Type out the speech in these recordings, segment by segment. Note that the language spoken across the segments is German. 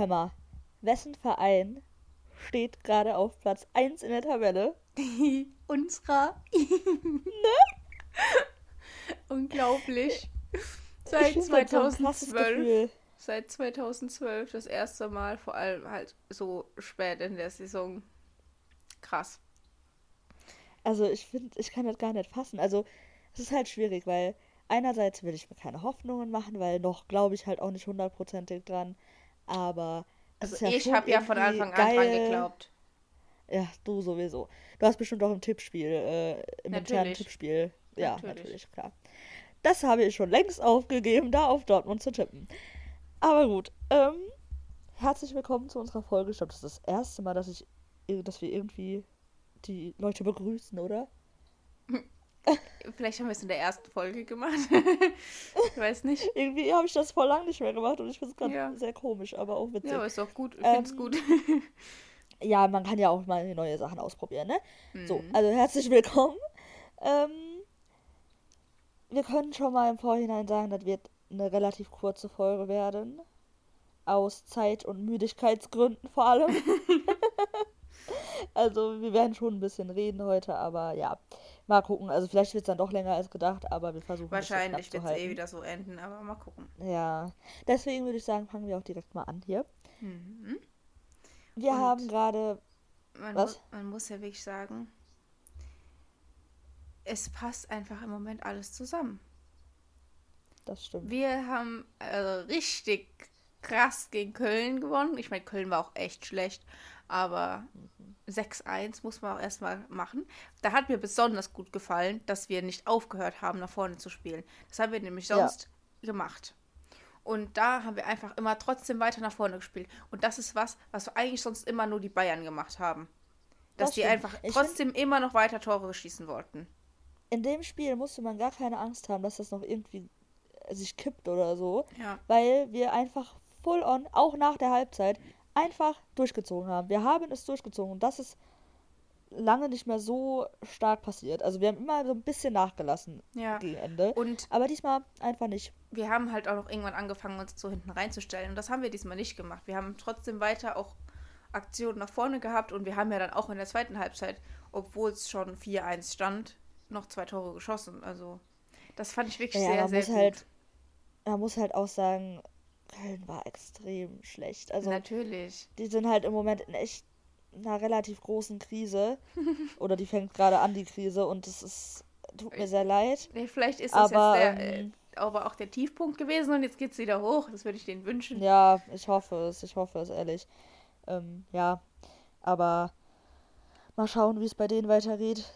hör mal, wessen Verein steht gerade auf Platz 1 in der Tabelle? Unserer. Ne? Unglaublich. Ich Seit find das so ein krasses 2012. Gefühl. Seit 2012 das erste Mal, vor allem halt so spät in der Saison. Krass. Also ich finde, ich kann das gar nicht fassen. Also es ist halt schwierig, weil einerseits will ich mir keine Hoffnungen machen, weil noch glaube ich halt auch nicht hundertprozentig dran. Aber Also ja ich habe ja von Anfang an dran geglaubt. Ja, du sowieso. Du hast bestimmt auch im Tippspiel, äh, im internen. Tippspiel. Ja, Natürlich. natürlich. klar. Das habe ich schon längst aufgegeben, da auf Dortmund zu tippen. Aber gut, ähm, herzlich willkommen zu unserer Folge. Ich glaube, das ist das erste Mal, dass ich, dass wir irgendwie die Leute begrüßen, oder? Vielleicht haben wir es in der ersten Folge gemacht. ich weiß nicht. Irgendwie habe ich das vor lang nicht mehr gemacht und ich finde es gerade Ja. sehr komisch, aber auch witzig. Ja, aber ist auch gut. Ich finde es Ähm, gut. Ja, man kann ja auch mal neue Sachen ausprobieren, ne? So, Mhm. also herzlich willkommen. Ähm, wir können schon mal im Vorhinein sagen, das wird eine relativ kurze Folge werden. Aus Zeit- und Müdigkeitsgründen vor allem. also wir werden schon ein bisschen reden heute, aber ja, mal gucken. Also vielleicht wird es dann doch länger als gedacht, aber wir versuchen es Wahrscheinlich wird es eh wieder so enden, aber mal gucken. Ja, deswegen würde ich sagen, fangen wir auch direkt mal an hier. Mhm. Wir Und- haben gerade Man, Was? Mu man muss ja wirklich sagen, es passt einfach im Moment alles zusammen. Das stimmt. Wir haben also richtig krass gegen Köln gewonnen. Ich meine, Köln war auch echt schlecht, aber 6-1 muss man auch erstmal machen. Da hat mir besonders gut gefallen, dass wir nicht aufgehört haben, nach vorne zu spielen. Das haben wir nämlich Ja. sonst gemacht. Und da haben wir einfach immer trotzdem weiter nach vorne gespielt. Und das ist was, was eigentlich sonst immer nur die Bayern gemacht haben. Dass Das die einfach Ich trotzdem immer noch weiter Tore schießen wollten. In dem Spiel musste man gar keine Angst haben, dass das noch irgendwie sich kippt oder so, Ja. weil wir einfach full on, auch nach der Halbzeit, einfach durchgezogen haben. Wir haben es durchgezogen und das ist lange nicht mehr so stark passiert. Also wir haben immer so ein bisschen nachgelassen Ja. gegen Ende, Und aber diesmal einfach nicht. wir haben halt auch noch irgendwann angefangen, uns so hinten reinzustellen. Und das haben wir diesmal nicht gemacht. Wir haben trotzdem weiter auch Aktionen nach vorne gehabt. Und wir haben ja dann auch in der zweiten Halbzeit, obwohl es schon 4-1 stand, noch zwei Tore geschossen. Also das fand ich wirklich Ja, sehr, sehr muss gut. halt- Man muss halt auch sagen, Köln war extrem schlecht. Also Natürlich. die sind halt im Moment in echt einer relativ großen Krise. Oder die fängt gerade an, die Krise. Und es ist, tut mir sehr leid. Nee, vielleicht ist das Aber, jetzt der, ähm, äh, aber auch der Tiefpunkt gewesen und jetzt geht es wieder hoch. Das würde ich denen wünschen. Ja, ich hoffe es. Ich hoffe es, ehrlich. Ähm, ja, aber mal schauen, wie es bei denen weitergeht.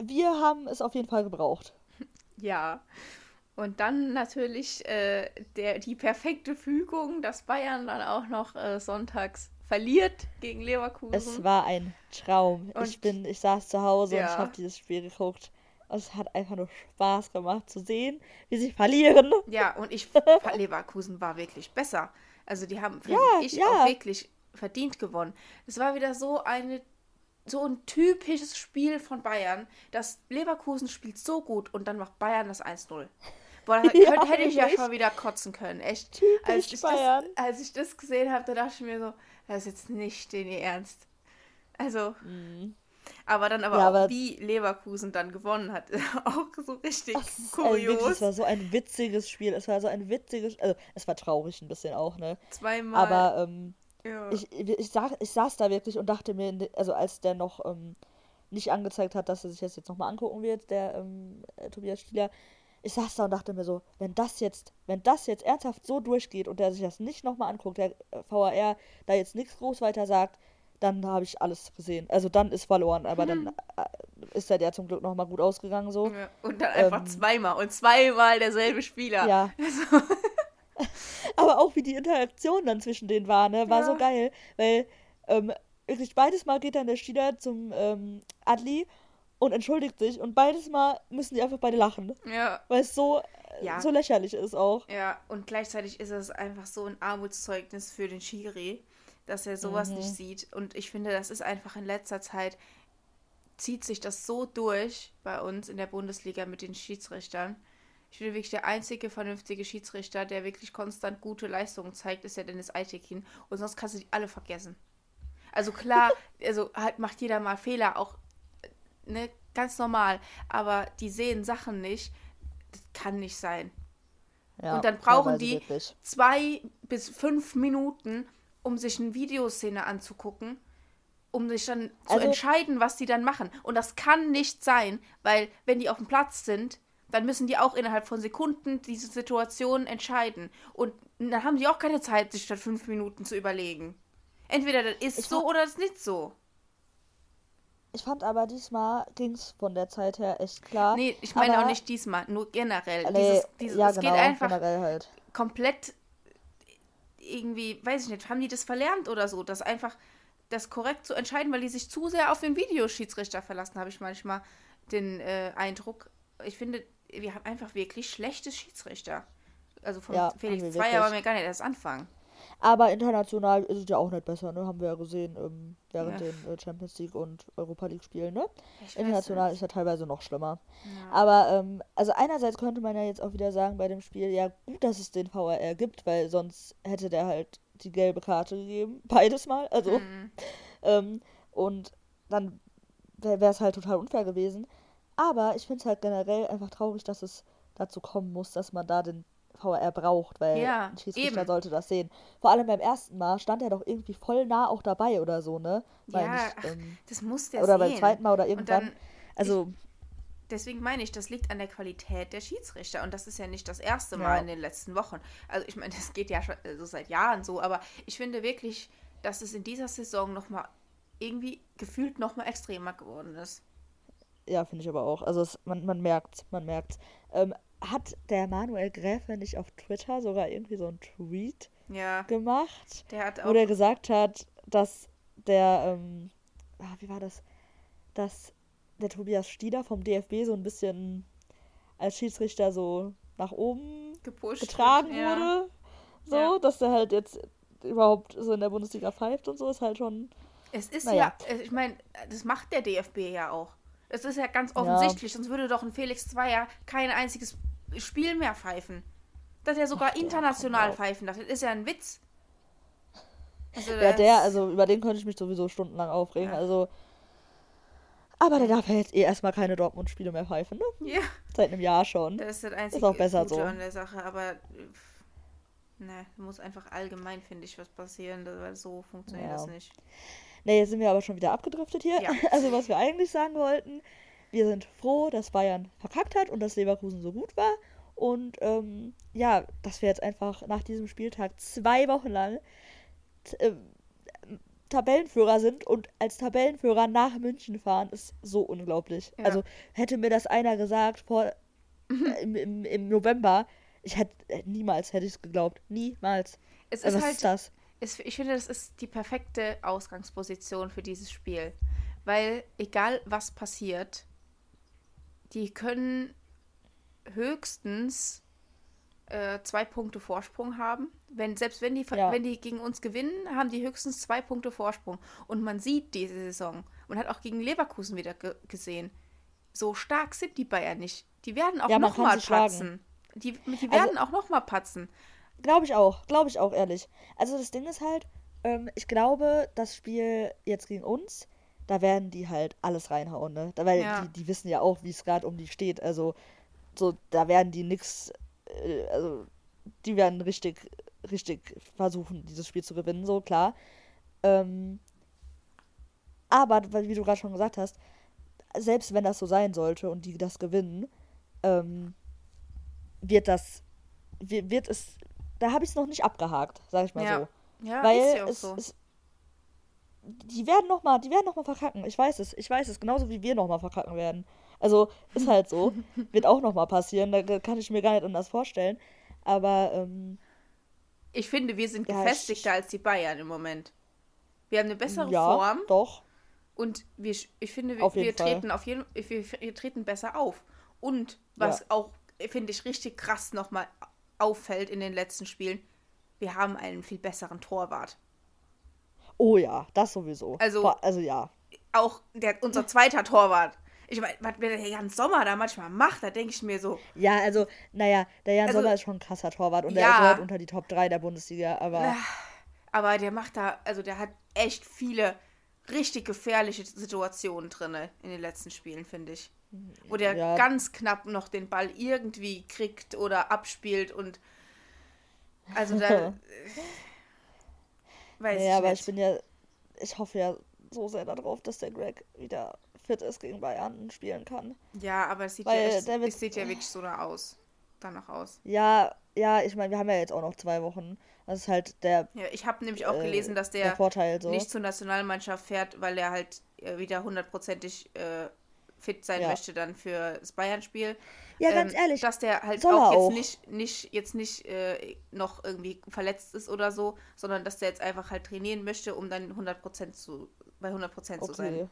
Wir haben es auf jeden Fall gebraucht. Ja. Und dann natürlich äh, der, die perfekte Fügung, dass Bayern dann auch noch äh, sonntags verliert gegen Leverkusen. Es war ein Traum. ich Und- bin, ich saß zu Hause und ich Ja. habe dieses Spiel geguckt. Und es hat einfach nur Spaß gemacht zu sehen, wie sie verlieren. Ja, und ich, Leverkusen war wirklich besser. Also die haben, finde Ja, ich, ja. auch wirklich verdient gewonnen. Es war wieder so eine, so ein typisches Spiel von Bayern, dass Leverkusen spielt so gut und dann macht Bayern das 1-0. Boah, da Ja, hätte ich ja schon wieder kotzen können, echt. Typisch als, ich das, Bayern. als ich das gesehen habe, da dachte ich mir so, das ist jetzt nicht den ihr Ernst. Also, aber dann aber Ja, auch, aber- wie Leverkusen dann gewonnen hat, auch so richtig Das wirklich, kurios. es war so ein witziges Spiel. Es war so ein witziges, also es war traurig ein bisschen auch, ne? Zweimal. Aber ähm, ja. ich, ich, sag, ich saß da wirklich und dachte mir, in de- also als der noch ähm, nicht angezeigt hat, dass er sich das jetzt nochmal angucken wird, der ähm, äh, Tobias Stieler, ich saß da und dachte mir so, wenn das jetzt, wenn das jetzt ernsthaft so durchgeht und der sich das nicht nochmal anguckt, der äh, VAR da jetzt nichts groß weiter sagt, dann habe ich alles gesehen. Also dann ist verloren, aber dann äh, ist der, der zum Glück nochmal gut ausgegangen so. Ja, und dann einfach Ähm, zweimal und zweimal derselbe Spieler. Ja. Also, Aber auch wie die Interaktion dann zwischen denen war, ne, war so Ja. geil, weil ähm, wirklich beides Mal geht dann der Stieler zum ähm, Adli und entschuldigt sich und beides Mal müssen die einfach beide lachen, ja, weil es so, äh, Ja. so lächerlich ist auch. ja, und gleichzeitig ist es einfach so ein Armutszeugnis für den Schiri, dass er sowas Mhm. nicht sieht. Und ich finde, das ist einfach in letzter Zeit, zieht sich das so durch bei uns in der Bundesliga mit den Schiedsrichtern, Ich finde wirklich, der einzige vernünftige Schiedsrichter, der wirklich konstant gute Leistungen zeigt, ist ja Dennis Eitekin. Und sonst kannst du die alle vergessen. Also klar, also halt macht jeder mal Fehler, auch ne, ganz normal. Aber die sehen Sachen nicht. Das kann nicht sein. Ja, und dann brauchen die wirklich. zwei bis fünf Minuten, um sich eine Videoszene anzugucken, um sich dann also, zu entscheiden, was die dann machen. Und das kann nicht sein, weil wenn die auf dem Platz sind, dann müssen die auch innerhalb von Sekunden diese Situation entscheiden. Und dann haben die auch keine Zeit, sich statt fünf Minuten zu überlegen. Entweder das ist so oder das ist nicht so. Ich fand aber diesmal ging es von der Zeit her echt klar. Nee, ich meine aber, auch nicht diesmal, nur generell. Nee, dieses, dieses, ja, es genau, geht einfach halt. komplett irgendwie, weiß ich nicht, haben die das verlernt oder so, das einfach das korrekt zu entscheiden, weil die sich zu sehr auf den Videoschiedsrichter verlassen, habe ich manchmal den äh, Eindruck. Ich finde, wir haben einfach wirklich schlechte Schiedsrichter. Also von ja, Felix Zweier wollen wir gar nicht erst anfangen. Aber international ist es ja auch nicht besser, ne? Haben wir ja gesehen ähm, während ja. den äh, Champions League und Europa League Spielen, ne? Ich international ist ja teilweise noch schlimmer. Ja. Aber ähm, also einerseits könnte man ja jetzt auch wieder sagen bei dem Spiel, ja gut, dass es den VAR gibt, weil sonst hätte der halt die gelbe Karte gegeben, beides mal, also mhm. ähm, und dann wäre es halt total unfair gewesen. Aber ich finde es halt generell einfach traurig, dass es dazu kommen muss, dass man da den VR braucht, weil ja, ein Schiedsrichter eben. sollte das sehen. Vor allem beim ersten Mal stand er doch irgendwie voll nah auch dabei oder so, ne? Weil ja, nicht, ähm, das muss der Oder sehen. beim zweiten Mal oder irgendwann. Dann, also. Ich, deswegen meine ich, das liegt an der Qualität der Schiedsrichter. Und das ist ja nicht das erste Mal ja. in den letzten Wochen. Also ich meine, das geht ja schon also seit Jahren so, aber ich finde wirklich, dass es in dieser Saison nochmal irgendwie gefühlt nochmal extremer geworden ist. Ja, finde ich aber auch. Also es, man, man merkt, man merkt. Ähm, hat der Manuel Gräfe nicht auf Twitter sogar irgendwie so einen Tweet ja. gemacht, wo der gesagt hat, dass der, ähm, ah, wie war das, dass der Tobias Stieder vom DFB so ein bisschen als Schiedsrichter so nach oben Gepusht getragen ja. wurde. So, ja. dass der halt jetzt überhaupt so in der Bundesliga pfeift und so, ist halt schon. Es ist naja. ja, ich meine, das macht der DFB ja auch. Das ist ja ganz offensichtlich, ja. sonst würde doch ein Felix Zweier kein einziges Spiel mehr pfeifen. Dass er sogar Ach, international pfeifen darf. Das ist ja ein Witz. Also ja, der, also über den könnte ich mich sowieso stundenlang aufregen. Ja. Also. Aber der darf ja jetzt eh erstmal keine Dortmund-Spiele mehr pfeifen, ne? Ja. Seit einem Jahr schon. Das ist das einzige ist auch besser Gute so. an der Sache, aber. Ne, muss einfach allgemein, finde ich, was passieren, weil so funktioniert ja. das nicht. Ne, jetzt sind wir aber schon wieder abgedriftet hier. Ja. Also, was wir eigentlich sagen wollten, wir sind froh, dass Bayern verkackt hat und dass Leverkusen so gut war. Und ähm, ja, dass wir jetzt einfach nach diesem Spieltag zwei Wochen lang äh, Tabellenführer sind und als Tabellenführer nach München fahren, ist so unglaublich. Ja. Also hätte mir das einer gesagt vor äh, im, im, im, November, ich hätte äh, niemals hätte ich es geglaubt. Niemals. Es ist also, was halt, ist das? Es, ich finde, das ist die perfekte Ausgangsposition für dieses Spiel. Weil egal was passiert, die können höchstens äh, zwei Punkte Vorsprung haben. Wenn, selbst wenn die, ja. wenn die gegen uns gewinnen, haben die höchstens zwei Punkte Vorsprung. Und man sieht diese Saison, man hat auch gegen Leverkusen wieder ge gesehen, so stark sind die Bayern nicht. Die werden auch ja, nochmal patzen. Die, die also werden also, auch nochmal patzen. Glaube ich auch, glaube ich auch, ehrlich. Also das Ding ist halt, ähm, ich glaube, das Spiel jetzt gegen uns da werden die halt alles reinhauen, ne? Da, weil ja. die, die wissen ja auch, wie es gerade um die steht. Also, so, da werden die nix, äh, also, die werden richtig, richtig versuchen, dieses Spiel zu gewinnen, so, klar. Ähm, aber, wie du gerade schon gesagt hast, selbst wenn das so sein sollte und die das gewinnen, ähm, wird das, wird, wird es, da habe ich es noch nicht abgehakt, sag ich mal ja. so. Ja, Weil ja es, so. es, die werden noch mal, die werden noch mal verkacken. Ich weiß es, ich weiß es, genauso wie wir noch mal verkacken werden. Also ist halt so, wird auch noch mal passieren. Da kann ich mir gar nicht anders vorstellen. Aber ähm, ich finde, wir sind ja, gefestigter als die Bayern im Moment. Wir haben eine bessere ja, Form. Doch. Und wir, ich finde, wir, wir treten auf jeden, wir, wir, treten besser auf. Und was ja. auch finde ich richtig krass noch mal auffällt in den letzten Spielen, wir haben einen viel besseren Torwart. Oh ja, das sowieso. Also, also ja. Auch der, unser zweiter Torwart Ich meine, was der Jan Sommer da manchmal macht, da denke ich mir so. Ja, also, naja, der Jan Also- Sommer ist schon ein krasser Torwart und Ja. er gehört unter die Top 3 der Bundesliga, aber Aber der macht da, also der hat echt viele richtig gefährliche Situationen drin in den letzten Spielen, finde ich. Wo der Ja. ganz knapp noch den Ball irgendwie kriegt oder abspielt und also da. weiß ja, ich aber nicht. ich bin ja, ich hoffe ja so sehr darauf, dass der Greg wieder fit ist gegen Bayern und spielen kann. ja, aber es sieht, ja, Weil wird- es sieht ja wirklich so da aus. Danach aus. Ja, ja, ich meine, wir haben ja jetzt auch noch zwei Wochen. Das ist halt der, Ja, ich habe nämlich auch äh, gelesen, dass der der Vorteil so. nicht zur Nationalmannschaft fährt, weil er halt äh, wieder hundertprozentig äh, fit sein Ja. möchte dann für das Bayern-Spiel. Ja, ganz ähm, ehrlich, Dass der halt auch jetzt auch. nicht, nicht, jetzt nicht äh, noch irgendwie verletzt ist oder so, sondern dass der jetzt einfach halt trainieren möchte, um dann 100% zu, bei 100% zu sein. Okay.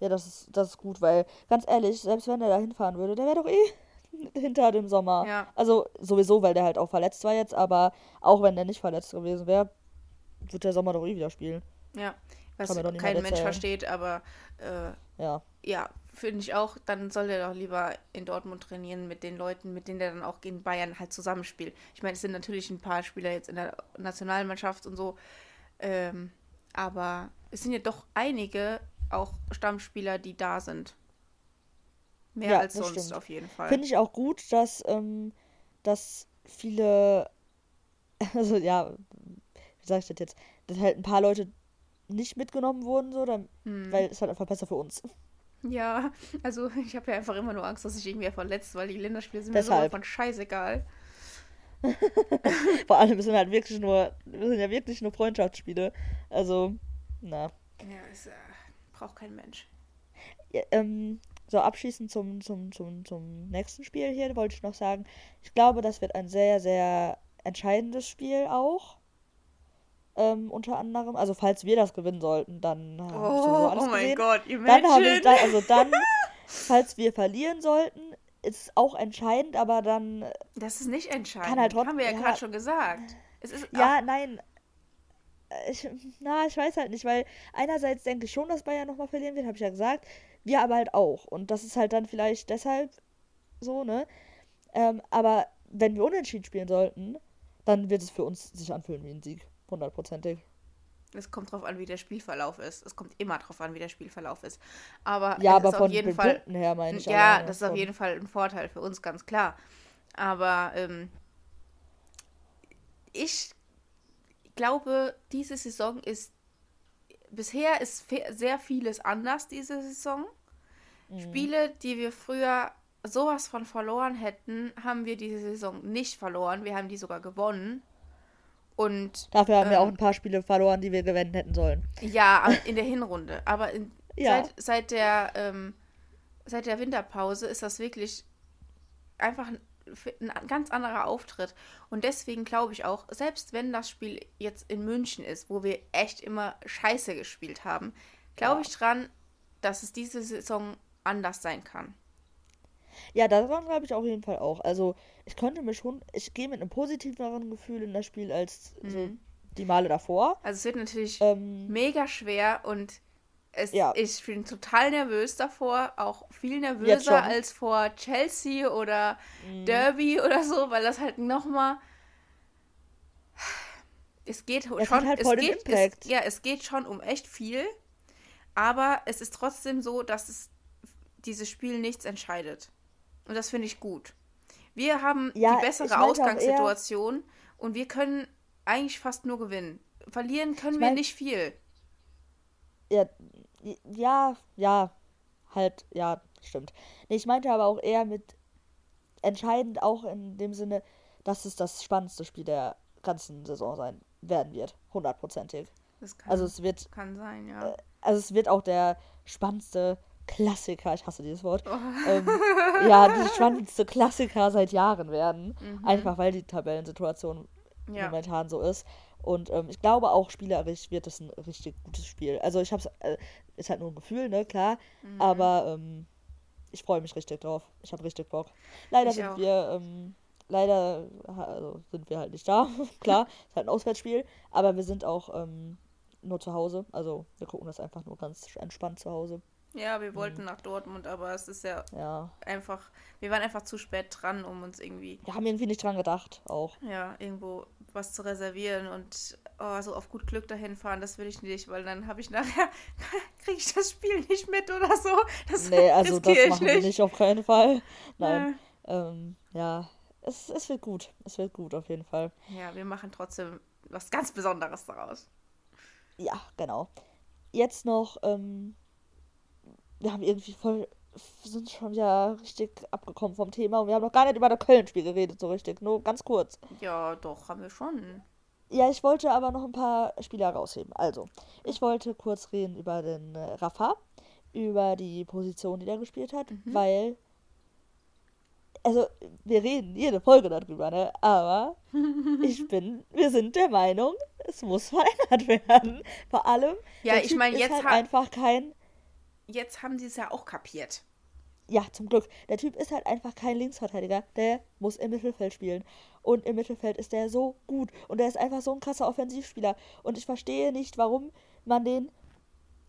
Ja, das ist, das ist gut, weil, ganz ehrlich, selbst wenn er da hinfahren würde, der wäre doch eh hinter dem Sommer. Ja. Also sowieso, weil der halt auch verletzt war jetzt, aber auch wenn der nicht verletzt gewesen wäre, wird der Sommer doch eh wieder spielen. Ja, was kein Mensch erzählen. versteht, aber äh, Ja. ja, finde ich auch, dann soll der doch lieber in Dortmund trainieren mit den Leuten, mit denen der dann auch gegen Bayern halt zusammenspielt. Ich meine, es sind natürlich ein paar Spieler jetzt in der Nationalmannschaft und so, ähm, aber es sind ja doch einige auch Stammspieler, die da sind. Mehr Ja, als sonst stimmt. auf jeden Fall. Finde ich auch gut, dass, ähm, dass viele, also ja, wie sag ich das jetzt, dass halt ein paar Leute nicht mitgenommen wurden, so, dann, Hm. weil es halt einfach besser für uns. Ja, also ich habe ja einfach immer nur Angst, dass sich irgendwer verletzt, weil die Länderspiele sind mir so Deshalb. von scheißegal. Vor allem sind halt wirklich nur, wir sind ja wirklich nur Freundschaftsspiele. Also, na. Ja, es äh, braucht kein Mensch. Ja, ähm, so, abschließend zum, zum, zum, zum nächsten Spiel hier wollte ich noch sagen, ich glaube, das wird ein sehr, sehr entscheidendes Spiel auch. Ähm, unter anderem, also falls wir das gewinnen sollten, dann habe ich sowieso Oh, alles oh mein gesehen. Gott, Dann habe ich imagine. da, also dann, falls wir verlieren sollten, ist es auch entscheidend, aber dann, Das ist nicht entscheidend. Kann halt trotz- Haben wir ja, ja. gerade schon gesagt. Es ist ja, nein. Äh, Ich, na, ich weiß halt nicht, weil einerseits denke ich schon, dass Bayern nochmal verlieren wird, habe ich ja gesagt. Wir aber halt auch. Und das ist halt dann vielleicht deshalb so, ne? Ähm, aber wenn wir unentschieden spielen sollten, dann wird es für uns sich anfühlen wie ein Sieg. Hundertprozentig. Es kommt drauf an, wie der Spielverlauf ist. Es kommt immer drauf an, wie der Spielverlauf ist. Aber Ja, aber ist auf von jeden den Fall. Punkten her meine ich. Ja, das ist auf von- jeden Fall ein Vorteil für uns, ganz klar. Aber ähm, ich glaube, diese Saison ist. Bisher ist sehr vieles anders diese Saison. Mhm. Spiele, die wir früher sowas von verloren hätten, haben wir diese Saison nicht verloren. Wir haben die sogar gewonnen. Und Dafür haben wir ähm, auch ein paar Spiele verloren, die wir gewinnen hätten sollen. ja, in der Hinrunde. Aber in, Ja. seit, seit, der, ähm, seit der Winterpause ist das wirklich einfach ein, ganz anderer Auftritt. Und deswegen glaube ich auch, selbst wenn das Spiel jetzt in München ist, wo wir echt immer scheiße gespielt haben, glaube Ja. ich dran, dass es diese Saison anders sein kann. Ja, daran glaube ich auf jeden Fall auch. Also, ich konnte mir schon, ich gehe mit einem positiveren Gefühl in das Spiel als so Mhm. die Male davor. Also es wird natürlich Ähm, mega schwer und es, Ja. ich bin total nervös davor, auch viel nervöser als vor Chelsea oder Derby oder so, weil das halt nochmal es geht hat schon, halt es geht. Es, ja, es geht schon um echt viel, aber es ist trotzdem so, dass es dieses Spiel nichts entscheidet. Und das finde ich gut. Wir haben Ja, die bessere Ausgangssituation und wir können eigentlich fast nur gewinnen. Verlieren können Ich wir mein- nicht viel. ja, ja, ja, halt, ja, stimmt. Nee, ich meinte aber auch eher mit entscheidend auch in dem Sinne, dass es das spannendste Spiel der ganzen Saison sein werden wird. Hundertprozentig. Das kann, Also es wird, kann sein, ja. also es wird auch der spannendste Klassiker, ich hasse dieses Wort, Oh. ähm, ja, der spannendste Klassiker seit Jahren werden. Mhm. Einfach weil die Tabellensituation ja. momentan so ist. Und ähm, ich glaube auch spielerisch wird es ein richtig gutes Spiel. Also ich hab's, äh, ist halt nur ein Gefühl, ne, klar. Mhm. Aber ähm, ich freue mich richtig drauf. Ich habe richtig Bock. Leider Ich sind auch. wir, ähm, leider also sind wir halt nicht da. klar, ist halt ein Auswärtsspiel. Aber wir sind auch ähm, nur zu Hause. Also wir gucken das einfach nur ganz entspannt zu Hause. Ja, wir wollten nach Dortmund, aber es ist ja, Ja. einfach, wir waren einfach zu spät dran, um uns irgendwie, Wir haben irgendwie nicht dran gedacht, auch. ja, irgendwo was zu reservieren und oh, so auf gut Glück dahin fahren, das will ich nicht, weil dann habe ich nachher, kriege ich das Spiel nicht mit oder so. Das Nee, also das ich machen wir nicht auf keinen Fall. Nein. Äh, Ähm, ja. Es, es wird gut. Es wird gut, auf jeden Fall. Ja, wir machen trotzdem was ganz Besonderes daraus. Ja, genau. Jetzt noch, ähm, wir haben irgendwie voll, sind schon wieder richtig abgekommen vom Thema und wir haben noch gar nicht über das Köln-Spiel geredet, so richtig. Nur ganz kurz. Ja, doch, haben wir schon. Ja, ich wollte aber noch ein paar Spieler rausheben. Also, ich wollte kurz reden über den äh, Rafa, über die Position, die der gespielt hat, weil, also, wir reden jede Folge darüber, ne? Aber ich bin, wir sind der Meinung, es muss verändert werden. Vor allem, Ja, ich meine, jetzt halt ha- einfach kein, Jetzt haben sie es ja auch kapiert. ja, zum Glück, der Typ ist halt einfach kein Linksverteidiger. Der muss im Mittelfeld spielen. Und im Mittelfeld ist der so gut. Und der ist einfach so ein krasser Offensivspieler. Und ich verstehe nicht, warum man den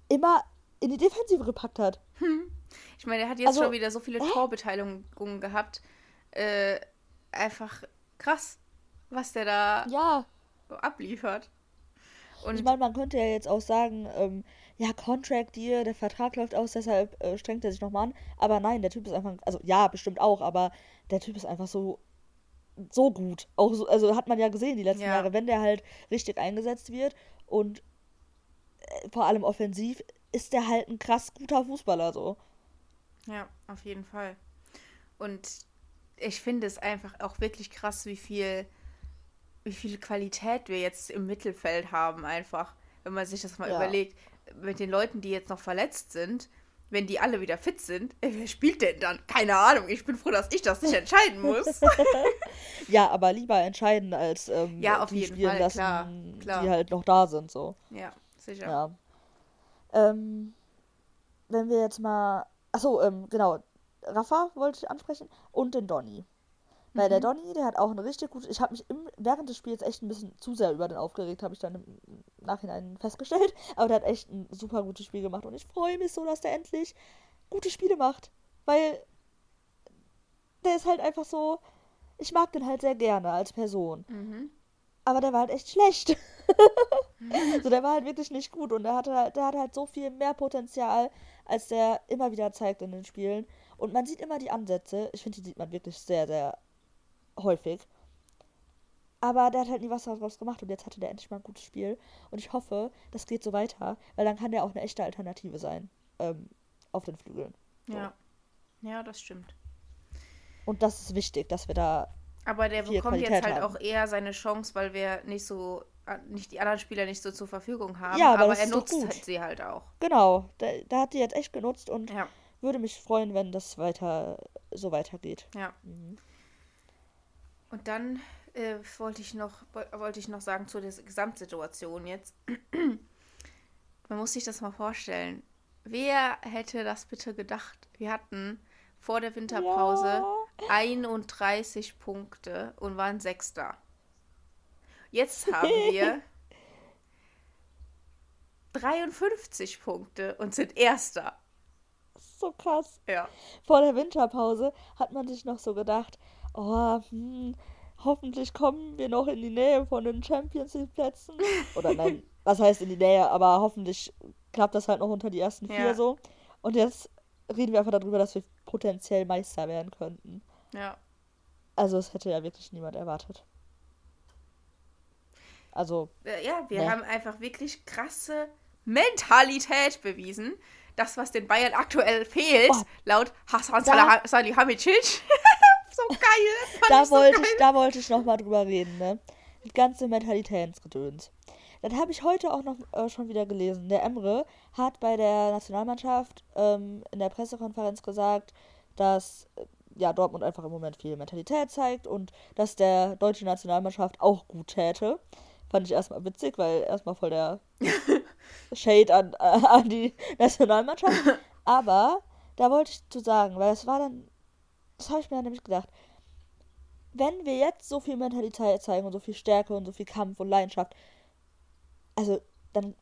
immer in die Defensive gepackt hat. Ich meine, er hat jetzt Also, schon wieder so viele Torbeteiligungen gehabt. Äh, einfach krass, was der da Ja, abliefert. Und ich meine, man könnte ja jetzt auch sagen, ähm, ja, Contract Deal, der Vertrag läuft aus, deshalb äh, strengt er sich nochmal an. Aber nein, der Typ ist einfach, also ja, bestimmt auch, aber der Typ ist einfach so, so gut. Auch so, also hat man ja gesehen die letzten Ja. Jahre, wenn der halt richtig eingesetzt wird und äh, vor allem offensiv, ist der halt ein krass guter Fußballer so. Ja, auf jeden Fall. Und ich finde es einfach auch wirklich krass, wie viel, wie viel Qualität wir jetzt im Mittelfeld haben, einfach. Wenn man sich das mal Ja. überlegt, mit den Leuten, die jetzt noch verletzt sind, wenn die alle wieder fit sind, wer spielt denn dann? Keine Ahnung. Ich bin froh, dass ich das nicht entscheiden muss. Ja, aber lieber entscheiden als ähm, Ja, auf die jeden spielen Fall, lassen, klar, klar. die halt noch da sind so. ja, sicher. Ja. Ähm, wenn wir jetzt mal. Achso, ähm, genau. Rafa wollte ich ansprechen und den Donny. Weil der Donny, der hat auch eine richtig gute. Ich habe mich im, während des Spiels echt ein bisschen zu sehr über den aufgeregt, habe ich dann im Nachhinein festgestellt. Aber der hat echt ein super gutes Spiel gemacht und ich freue mich so, dass der endlich gute Spiele macht. Weil der ist halt einfach so. Ich mag den halt sehr gerne als Person. Mhm. Aber der war halt echt schlecht. so, der war halt wirklich nicht gut und der hatte halt, der hatte halt so viel mehr Potenzial, als der immer wieder zeigt in den Spielen. Und man sieht immer die Ansätze. Ich finde, die sieht man wirklich sehr, sehr häufig. Aber der hat halt nie was daraus gemacht und jetzt hatte der endlich mal ein gutes Spiel. Und ich hoffe, das geht so weiter, weil dann kann der auch eine echte Alternative sein ähm, auf den Flügeln. So. Ja. Ja, das stimmt. Und das ist wichtig, dass wir da. Aber der bekommt jetzt Qualität halt haben. auch eher seine Chance, weil wir nicht so, äh, nicht die anderen Spieler nicht so zur Verfügung haben. Ja, aber aber er nutzt gut. halt sie halt auch. Genau, der, der hat die jetzt echt genutzt und Ja, würde mich freuen, wenn das weiter so weitergeht. ja. Mhm. Und dann äh, wollte ich noch woll- wollte ich noch sagen zu der Gesamtsituation jetzt. Man muss sich das mal vorstellen. Wer hätte das bitte gedacht? Wir hatten vor der Winterpause Ja. 31 Punkte und waren Sechster. Jetzt haben wir 53 Punkte und sind Erster. So krass. Ja. Vor der Winterpause hat man sich noch so gedacht, oh, hm, hoffentlich kommen wir noch in die Nähe von den Champions League Plätzen. Oder nein, was heißt in die Nähe, aber hoffentlich klappt das halt noch unter die ersten vier Ja. so. Und jetzt reden wir einfach darüber, dass wir potenziell Meister werden könnten. Ja. Also das hätte ja wirklich niemand erwartet. Also, Äh, Ja, wir Nee. haben einfach wirklich krasse Mentalität bewiesen. Das, was den Bayern aktuell fehlt, Oh. laut Hassan Salihamidzic. so geil. Da so wollte geil. ich, da wollte ich noch mal drüber reden, ne? Das ganze Mentalitätsgedöns. Das habe ich heute auch noch äh, schon wieder gelesen. Der Emre hat bei der Nationalmannschaft ähm, in der Pressekonferenz gesagt, dass äh, ja, Dortmund einfach im Moment viel Mentalität zeigt und dass der deutsche Nationalmannschaft auch gut täte. Fand ich erstmal witzig, weil erstmal voll der Shade an, äh, an die Nationalmannschaft. Aber da wollte ich zu sagen, weil es war dann, das habe ich mir dann nämlich gedacht, wenn wir jetzt so viel Mentalität zeigen und so viel Stärke und so viel Kampf und Leidenschaft, also dann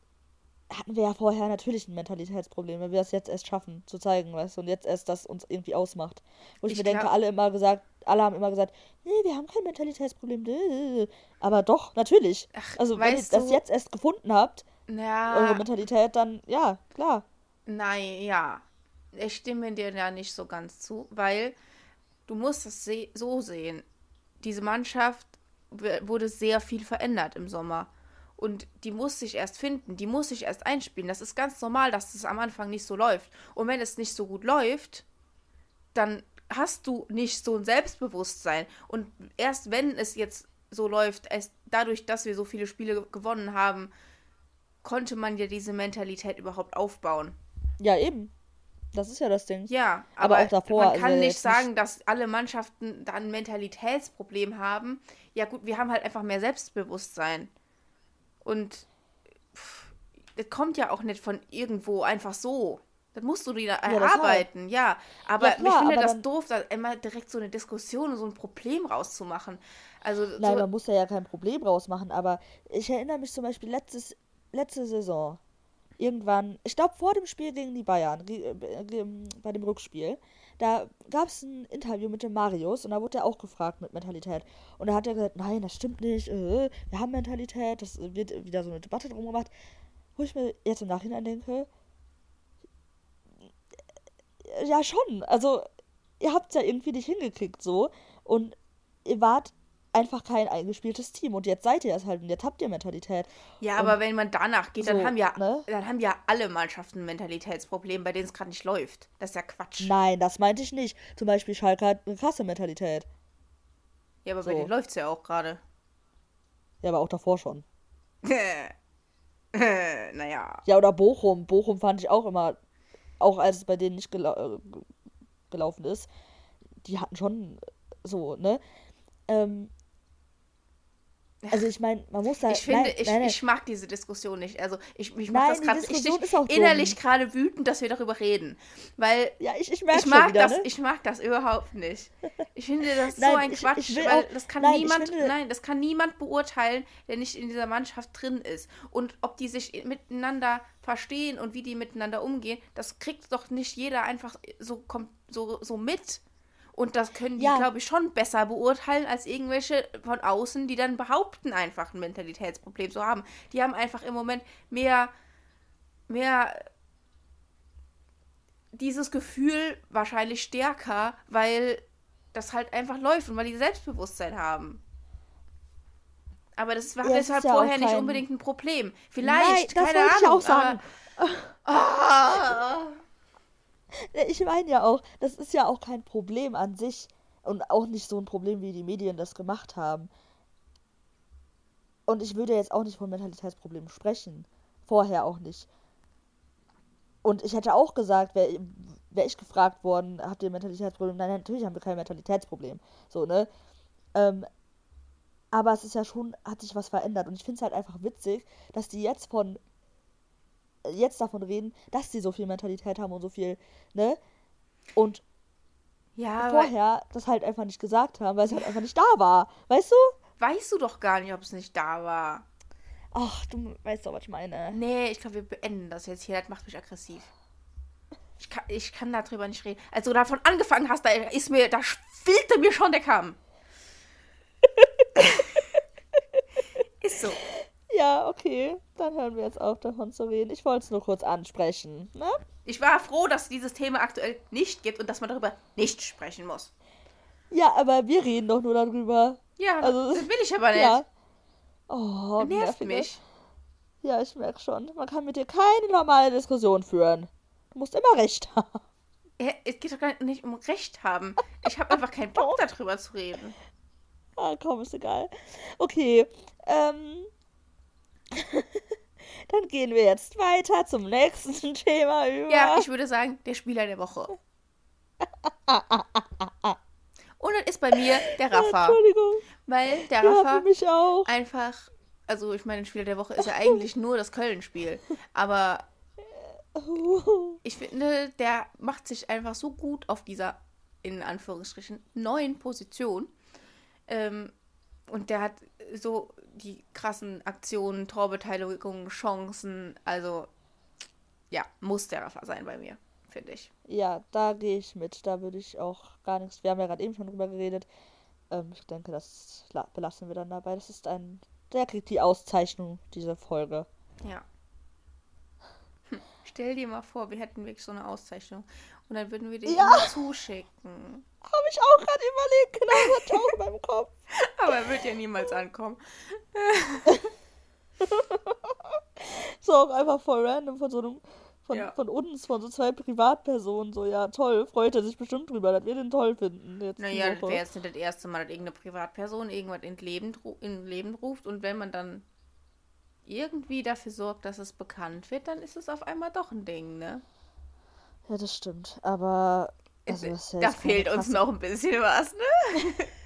hatten wir ja vorher natürlich ein Mentalitätsproblem, wenn wir es jetzt erst schaffen, zu zeigen, weißt du, und jetzt erst das uns irgendwie ausmacht. Wo ich, ich mir denke, alle immer gesagt, alle haben immer gesagt, nee, wir haben kein Mentalitätsproblem. Aber doch, natürlich. Ach, also wenn ihr das jetzt erst gefunden habt, ja, eure Mentalität, dann ja, klar. Nein, ja. Ich stimme dir ja nicht so ganz zu, weil du musst es se so sehen. Diese Mannschaft wurde sehr viel verändert im Sommer. Und die muss sich erst finden, die muss sich erst einspielen. Das ist ganz normal, dass es am Anfang nicht so läuft. Und wenn es nicht so gut läuft, dann hast du nicht so ein Selbstbewusstsein. Und erst wenn es jetzt so läuft, erst dadurch, dass wir so viele Spiele gewonnen haben, konnte man ja diese Mentalität überhaupt aufbauen. Ja, eben. Das ist ja das Ding. Ja, aber, aber auch davor. Man kann also nicht sagen, dass alle Mannschaften da ein Mentalitätsproblem haben. Ja, gut, wir haben halt einfach mehr Selbstbewusstsein. Und das kommt ja auch nicht von irgendwo einfach so. Das musst du dir erarbeiten, ja, ja. Aber ja, klar, ich finde das doof, da immer direkt so eine Diskussion und so ein Problem rauszumachen. Also, Nein, so man muss ja, ja kein Problem rausmachen, aber ich erinnere mich zum Beispiel letztes, letzte Saison. Irgendwann, ich glaube vor dem Spiel gegen die Bayern, äh, bei dem Rückspiel, da gab es ein Interview mit dem Marius und da wurde er auch gefragt mit Mentalität. Und da hat er gesagt, nein, das stimmt nicht, äh, wir haben Mentalität, das wird wieder so eine Debatte drum gemacht. Wo ich mir jetzt im Nachhinein denke, ja schon, also ihr habt es ja irgendwie nicht hingekriegt so und ihr wart einfach kein eingespieltes Team. Und jetzt seid ihr es halt und jetzt habt ihr Mentalität. Ja, und aber wenn man danach geht, dann so, haben ja, ne? dann haben ja alle Mannschaften ein Mentalitätsproblem, bei denen es gerade nicht läuft. Das ist ja Quatsch. Nein, das meinte ich nicht. Zum Beispiel Schalke hat eine krasse Mentalität. Ja, aber so. bei denen läuft es ja auch gerade. Ja, aber auch davor schon. naja. Ja, oder Bochum. Bochum fand ich auch immer, auch als es bei denen nicht gelau äh, gelaufen ist, die hatten schon so, ne? Ähm, also ich meine, man muss da. Ich finde, nein, ich, nein, nein. ich mag diese Diskussion nicht. Also ich, ich mache das gerade ich, innerlich gerade wütend, dass wir darüber reden. Weil ja, ich, ich, ich mag wieder, das, ne? ich mag das überhaupt nicht. Ich finde das so ein Quatsch, weil auch, das kann niemand, finde, nein, das kann niemand beurteilen, der nicht in dieser Mannschaft drin ist. Und ob die sich miteinander verstehen und wie die miteinander umgehen, das kriegt doch nicht jeder einfach so, so, so mit. Und das können die, ja. glaube ich, schon besser beurteilen als irgendwelche von außen, die dann behaupten, einfach ein Mentalitätsproblem zu haben. Die haben einfach im Moment mehr, mehr dieses Gefühl wahrscheinlich stärker, weil das halt einfach läuft und weil die Selbstbewusstsein haben. Aber das war ja, deshalb ja vorher nicht unbedingt ein Problem. Vielleicht, Nein, keine Ahnung. Ich auch sagen. Aber, oh. Ich meine ja auch, das ist ja auch kein Problem an sich und auch nicht so ein Problem, wie die Medien das gemacht haben. Und ich würde jetzt auch nicht von Mentalitätsproblemen sprechen. Vorher auch nicht. Und ich hätte auch gesagt, wäre wär ich gefragt worden, habt ihr ein Mentalitätsproblem? Nein, natürlich haben wir kein Mentalitätsproblem. So, ne? Ähm, aber es ist ja schon, hat sich was verändert. Und ich finde es halt einfach witzig, dass die jetzt von jetzt davon reden, dass sie so viel Mentalität haben und so viel, ne? Und ja, vorher das halt einfach nicht gesagt haben, weil es halt einfach nicht da war. Weißt du? Weißt du doch gar nicht, ob es nicht da war. Ach, du weißt doch, was ich meine. Nee, ich glaube, wir beenden das jetzt hier. Das macht mich aggressiv. Ich kann, ich kann darüber nicht reden. Als du davon angefangen hast, da ist mir, da spielte mir schon der Kamm. ist so. Ja, okay. Dann hören wir jetzt auf, davon zu reden. Ich wollte es nur kurz ansprechen. Ne? Ich war froh, dass es dieses Thema aktuell nicht gibt und dass man darüber nicht sprechen muss. Ja, aber wir reden doch nur darüber. Ja, also, das will ich aber nicht. Ja. Oh, nervt mich. Ja, ich merke schon. Man kann mit dir keine normale Diskussion führen. Du musst immer recht haben. Ja, es geht doch gar nicht um Recht haben. Ich habe einfach keinen Bock, darüber zu reden. Ah, komm, ist egal. Okay, ähm, Dann gehen wir jetzt weiter zum nächsten Thema über. Ja, ich würde sagen, der Spieler der Woche. Und dann ist bei mir der Rafa. Entschuldigung. Weil der Rafa ja, einfach, also ich meine, Spieler der Woche ist ja eigentlich nur das Köln-Spiel. Aber ich finde, der macht sich einfach so gut auf dieser, in Anführungsstrichen, neuen Position. Ähm, und der hat so die krassen Aktionen, Torbeteiligung, Chancen. Also ja, muss der Rafa sein bei mir, finde ich. Ja, da gehe ich mit. Da würde ich auch gar nichts. Wir haben ja gerade eben schon drüber geredet. Ähm, ich denke, das la- belassen wir dann dabei. Das ist ein. Der kriegt die Auszeichnung, diese Folge. Ja. Hm, Stell dir mal vor, wir hätten wirklich so eine Auszeichnung. Und dann würden wir die Ja. immer zuschicken. Habe ich auch gerade überlegt. Genau, das hatte ich auch in meinem Kopf. Aber er wird ja niemals ankommen. So auch einfach voll random von so einem. Von, Ja. von uns, von so zwei Privatpersonen. So, ja, toll. Freut er sich bestimmt drüber, dass wir den toll finden. Jetzt Naja, das wäre jetzt nicht das erste Mal, dass irgendeine Privatperson irgendwas in Leben, in Leben ruft. Und wenn man dann irgendwie dafür sorgt, dass es bekannt wird, dann ist es auf einmal doch ein Ding, ne? Ja, das stimmt. Aber. Also, das da fehlt uns noch ein bisschen was, ne?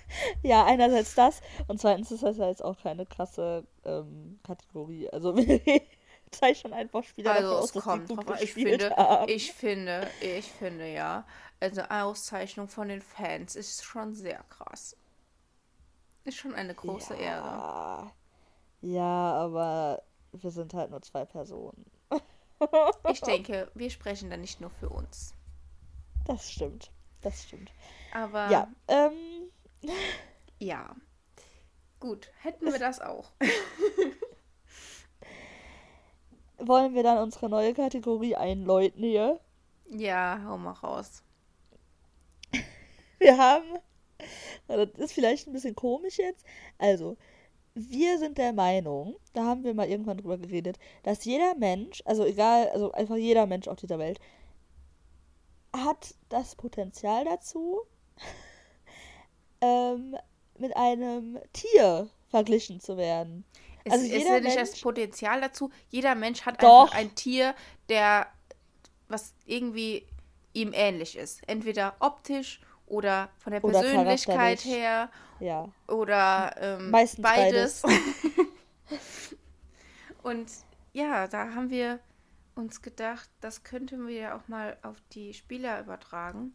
Ja, einerseits das und zweitens ist das ja jetzt auch keine krasse ähm, Kategorie. Also zeichnen einfach Spieler Also aus, es kommt drauf. Ich finde, haben. ich finde, ich finde ja, also Auszeichnung von den Fans ist schon sehr krass. Ist schon eine große Ehre. ja. ja, aber wir sind halt nur zwei Personen. Ich denke, wir sprechen da nicht nur für uns. Das stimmt. Das stimmt. Aber Ja, ähm, ja. Gut, hätten wir das auch. wollen wir dann unsere neue Kategorie einläuten hier? Ja, hau mal raus. Wir haben, das ist vielleicht ein bisschen komisch jetzt, also, wir sind der Meinung, da haben wir mal irgendwann drüber geredet, dass jeder Mensch, also egal, also einfach jeder Mensch auf dieser Welt, hat das Potenzial dazu, ähm, mit einem Tier verglichen zu werden. Es Also ist jeder ja nicht das Potenzial dazu. Jeder Mensch hat Doch. einfach ein Tier, der was irgendwie ihm ähnlich ist. Entweder optisch oder von der Persönlichkeit her Ja. oder ähm, Meistens beides. Und ja, da haben wir uns gedacht, das könnten wir ja auch mal auf die Spieler übertragen.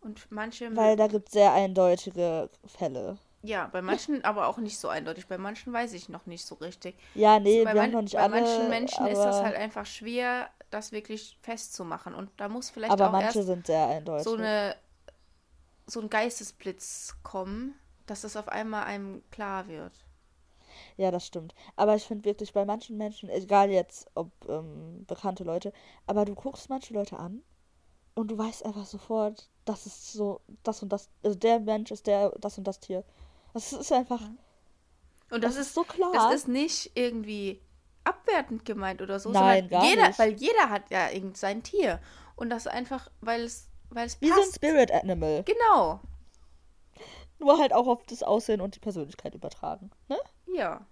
Und manche Weil da gibt es sehr eindeutige Fälle. Ja, bei manchen aber auch nicht so eindeutig. Bei manchen weiß ich noch nicht so richtig. Ja, nee, bei wir haben noch nicht bei alle. manchen Menschen ist das halt einfach schwer, das wirklich festzumachen. Und da muss vielleicht Aber auch manche erst sind sehr eindeutig. so, eine, so ein Geistesblitz kommen, dass es auf einmal einem klar wird. Ja, das stimmt. Aber ich finde wirklich bei manchen Menschen, egal jetzt, ob ähm, bekannte Leute, aber du guckst manche Leute an und du weißt einfach sofort, das ist so, das und das, also der Mensch ist der, das und das Tier. Das ist einfach, Und das, das ist ist so klar. Das ist nicht irgendwie abwertend gemeint oder so, Nein, sondern gar jeder, nicht. weil jeder hat ja irgend sein Tier. Und das einfach, weil es, weil es wie so ein. Spirit Animal. Genau. Nur halt auch auf das Aussehen und die Persönlichkeit übertragen. Ne? Ja.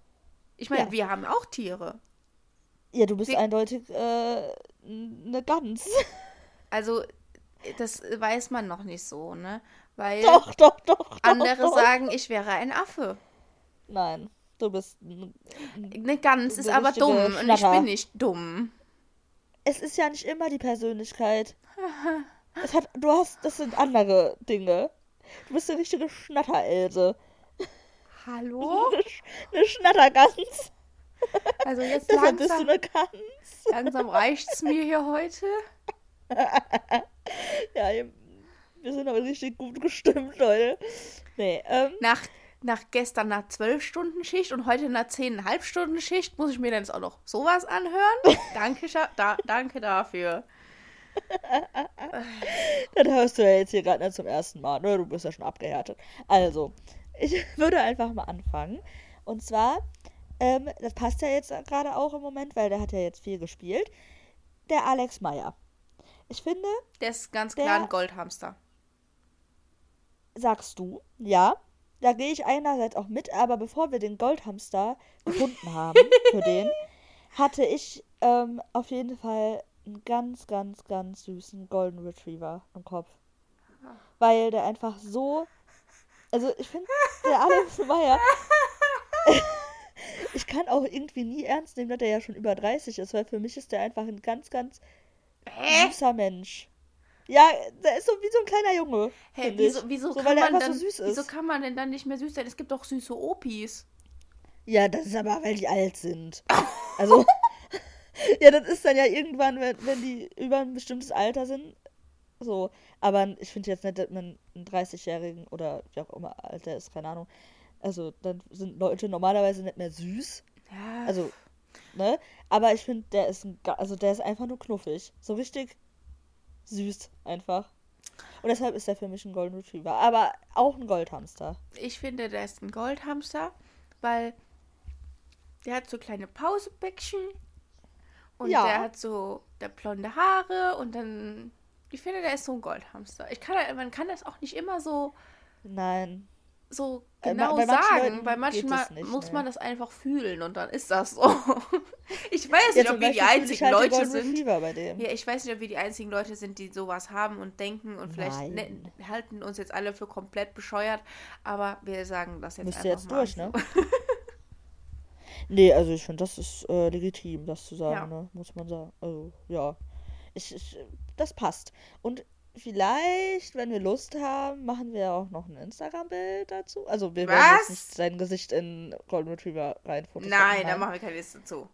Ich meine, Ja. wir haben auch Tiere. Ja, du bist Wie- eindeutig äh, eine Gans. Also, das weiß man noch nicht so, ne? Weil doch, doch, doch, andere doch. sagen, ich wäre ein Affe. Nein, du bist. ein- Eine Gans ist aber dumm und ich bin nicht dumm. Es ist ja nicht immer die Persönlichkeit. Es hat, du hast, das sind andere Dinge. Du bist eine richtige Schnatterelse. Hallo? Eine, Sch- eine Schnattergans. Also jetzt Deshalb bist du langsam, eine Gans. langsam reicht's mir hier heute. Ja, wir sind aber richtig gut gestimmt, Leute. Nee, ähm, Nach, nach gestern einer 12-Stunden-Schicht und heute einer 10,5 Stunden Schicht muss ich mir dann jetzt auch noch sowas anhören. danke, da, danke dafür. das hörst du ja jetzt hier gerade nicht zum ersten Mal, ne? Du bist ja schon abgehärtet. Also, ich würde einfach mal anfangen. Und zwar, ähm, das passt ja jetzt gerade auch im Moment, weil der hat ja jetzt viel gespielt. Der Alex Meyer. Ich finde, Der ist ganz Der- klar ein Goldhamster. sagst du, ja. Da gehe ich einerseits auch mit, aber bevor wir den Goldhamster gefunden haben für den, hatte ich ähm, auf jeden Fall einen ganz, ganz, ganz süßen Golden Retriever im Kopf. Weil der einfach so. Also ich finde, der Alex Meyer. ich kann auch irgendwie nie ernst nehmen, dass der ja schon über 30 ist, weil für mich ist der einfach ein ganz, ganz Hä? süßer Mensch. Ja, der ist so wie so ein kleiner Junge. Wieso, wieso, so, kann man dann, so ist. wieso kann man denn dann nicht mehr süß sein? Es gibt doch süße Opis. Ja, das ist aber, weil die alt sind. Also, Ja, das ist dann ja irgendwann, wenn, wenn die über ein bestimmtes Alter sind. So. Aber ich finde jetzt nicht, dass man einen 30-Jährigen oder wie auch immer alt der ist, keine Ahnung. Also, dann sind Leute normalerweise nicht mehr süß. Ja. Also, ne? Aber ich finde, der ist ein, also der ist einfach nur knuffig. So richtig süß einfach. Und deshalb ist er für mich ein Golden Retriever. Aber auch ein Goldhamster. Ich finde, der ist ein Goldhamster, weil der hat so kleine Pausebäckchen und Ja. der hat so der blonde Haare und dann. Ich finde, der ist so ein Goldhamster. Ich kann, man kann das auch nicht immer so, Nein. so Äh, ma- genau bei manchen sagen. Leuten Bei manchen es nicht, muss ne. man das einfach fühlen und dann ist das so. ich weiß Ja, nicht, ob wir die einzigen halt Leute sind. Bei. Ja, ich weiß nicht, ob wir die einzigen Leute sind, die sowas haben und denken und vielleicht ne, halten uns jetzt alle für komplett bescheuert, aber wir sagen das jetzt Müsst einfach ihr jetzt mal durch, ne? Nee, also ich finde, das ist äh, legitim, das zu sagen, Ja. ne? Muss man sagen. Also, ja. Ich, ich, das passt. Und vielleicht, wenn wir Lust haben, machen wir auch noch ein Instagram-Bild dazu. Also wir werden Was? jetzt nicht sein Gesicht in Golden Retriever rein Nein, da machen wir keine Liste zu.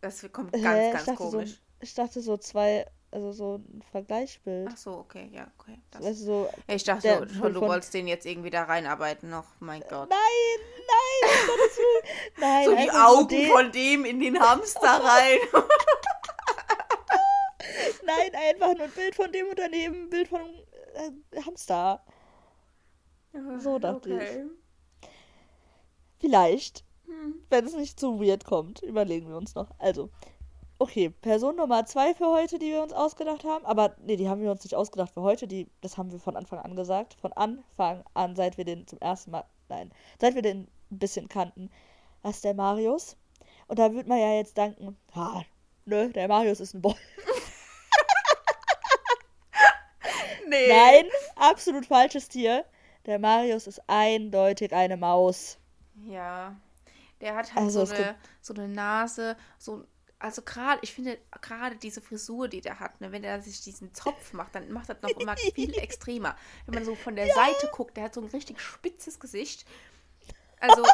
Das kommt ganz, ich ganz dachte so, komisch. ich dachte so zwei, also so ein Vergleichsbild. Ach so, okay, ja, okay. Das. Du, so, Ich dachte der- von- du von- wolltest den jetzt irgendwie da reinarbeiten noch. Mein Gott. nein, nein, um Gottes Willen. Nein, so die nur Augen den- von dem in den Hamster rein. Nein, einfach nur ein Bild von dem Unternehmen, ein Bild von äh, Hamster. So dachte ich. okay. Vielleicht, Hm. wenn es nicht zu weird kommt, überlegen wir uns noch. Also, okay, Person Nummer zwei für heute, die wir uns ausgedacht haben. Aber nee, die haben wir uns nicht ausgedacht für heute. Die, das haben wir von Anfang an gesagt. Von Anfang an, seit wir den zum ersten Mal, nein, seit wir den ein bisschen kannten. Das ist der Marius. Und da würde man ja jetzt denken, ha, nö, der Marius ist ein Boy. Nee. Nein, absolut falsches Tier. Der Marius ist eindeutig eine Maus. Ja. Der hat halt Also, so, eine, so eine Nase, so. Also gerade, ich finde gerade diese Frisur, die der hat, ne, wenn er sich diesen Zopf macht, dann macht das noch immer viel extremer. Wenn man so von der Seite guckt, der hat so ein richtig spitzes Gesicht. Also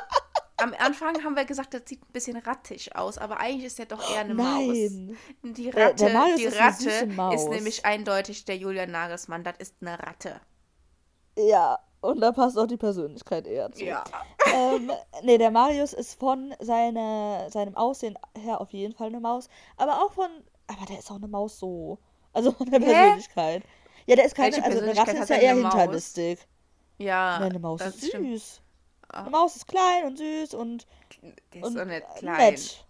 am Anfang haben wir gesagt, das sieht ein bisschen rattig aus, aber eigentlich ist er doch eher eine Nein. Maus. Die Der- Ratte, der Marius die ist Ratte ist nämlich eindeutig der Julian Nagelsmann. Das ist eine Ratte. Ja, und da passt auch die Persönlichkeit eher zu. Ähm, nee, der Marius ist von seine, seinem Aussehen her auf jeden Fall eine Maus. Aber auch von. Aber der ist auch eine Maus so. Also von der Hä? Persönlichkeit. Ja, der ist keine. Welche Also eine Ratte ist ja eher hinterlistig. Ja, Ja, eine Maus ist stimmt. süß. Ah. Eine Maus ist klein und süß und, Der ist und nicht klein. nett.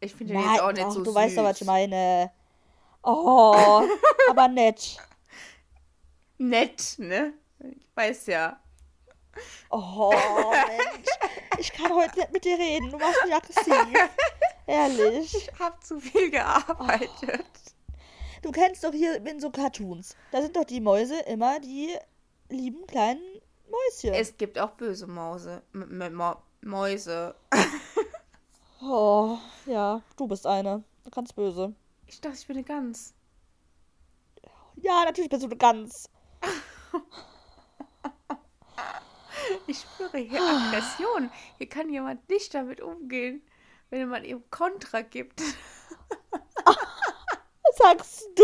Ich finde den jetzt auch nicht doch, so du süß. weißt doch, was ich meine. Oh, aber nett. Nett, ne? Ich weiß ja. Oh, Mensch. Ich kann heute nicht mit dir reden. Du machst mich aggressiv. Ehrlich. Ich hab zu viel gearbeitet. Du kennst doch hier in so Cartoons. Da sind doch die Mäuse immer die lieben kleinen Mäuschen. Es gibt auch böse Mause. M M Mäuse. oh, ja, du bist eine. Ganz böse. Ich dachte, ich bin eine Gans. Ja, natürlich bist du eine Gans. Ich spüre hier Aggression. Hier kann jemand nicht damit umgehen, wenn man ihm Kontra gibt. Was sagst du?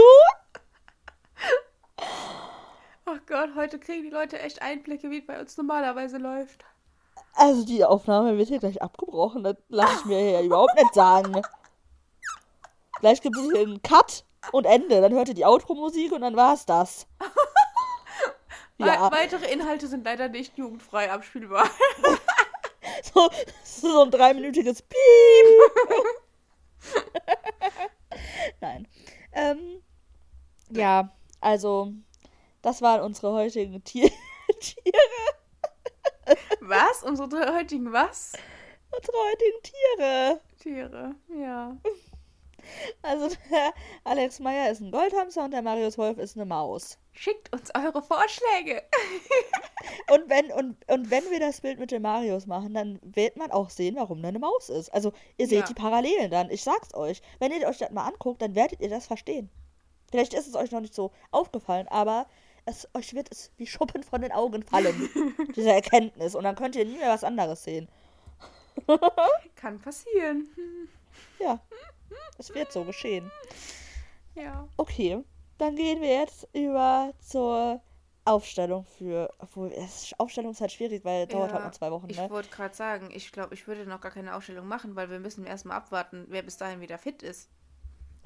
Oh Gott, heute kriegen die Leute echt Einblicke, wie es bei uns normalerweise läuft. Also die Aufnahme wird hier gleich abgebrochen. Das lasse ich mir hier überhaupt nicht sagen. Gleich gibt es hier einen Cut und Ende. Dann hört ihr die Outro-Musik und dann war's das. Ja, We weitere Inhalte sind leider nicht jugendfrei abspielbar. so, so ein dreiminütiges Piep. Nein. Ähm, ja, also, das waren unsere heutigen Tier Tiere. Was? Unsere heutigen was? Unsere heutigen Tiere. Tiere, ja. Also, der Alex Meyer ist ein Goldhamster und der Marius Wolf ist eine Maus. Schickt uns eure Vorschläge. Und wenn, und, und wenn wir das Bild mit dem Marius machen, dann wird man auch sehen, warum da eine Maus ist. Also, ihr seht Ja. die Parallelen dann. Ich sag's euch. Wenn ihr euch das mal anguckt, dann werdet ihr das verstehen. Vielleicht ist es euch noch nicht so aufgefallen, aber es, euch wird es wie Schuppen von den Augen fallen. diese Erkenntnis. Und dann könnt ihr nie mehr was anderes sehen. Kann passieren. Ja. Es wird so geschehen. Ja. Okay, dann gehen wir jetzt über zur Aufstellung für. Obwohl, es ist Aufstellung ist halt schwierig, weil es dauert halt Ja, noch zwei Wochen, Ich ne? wollte gerade sagen, ich glaube, ich würde noch gar keine Ausstellung machen, weil wir müssen erstmal abwarten, wer bis dahin wieder fit ist.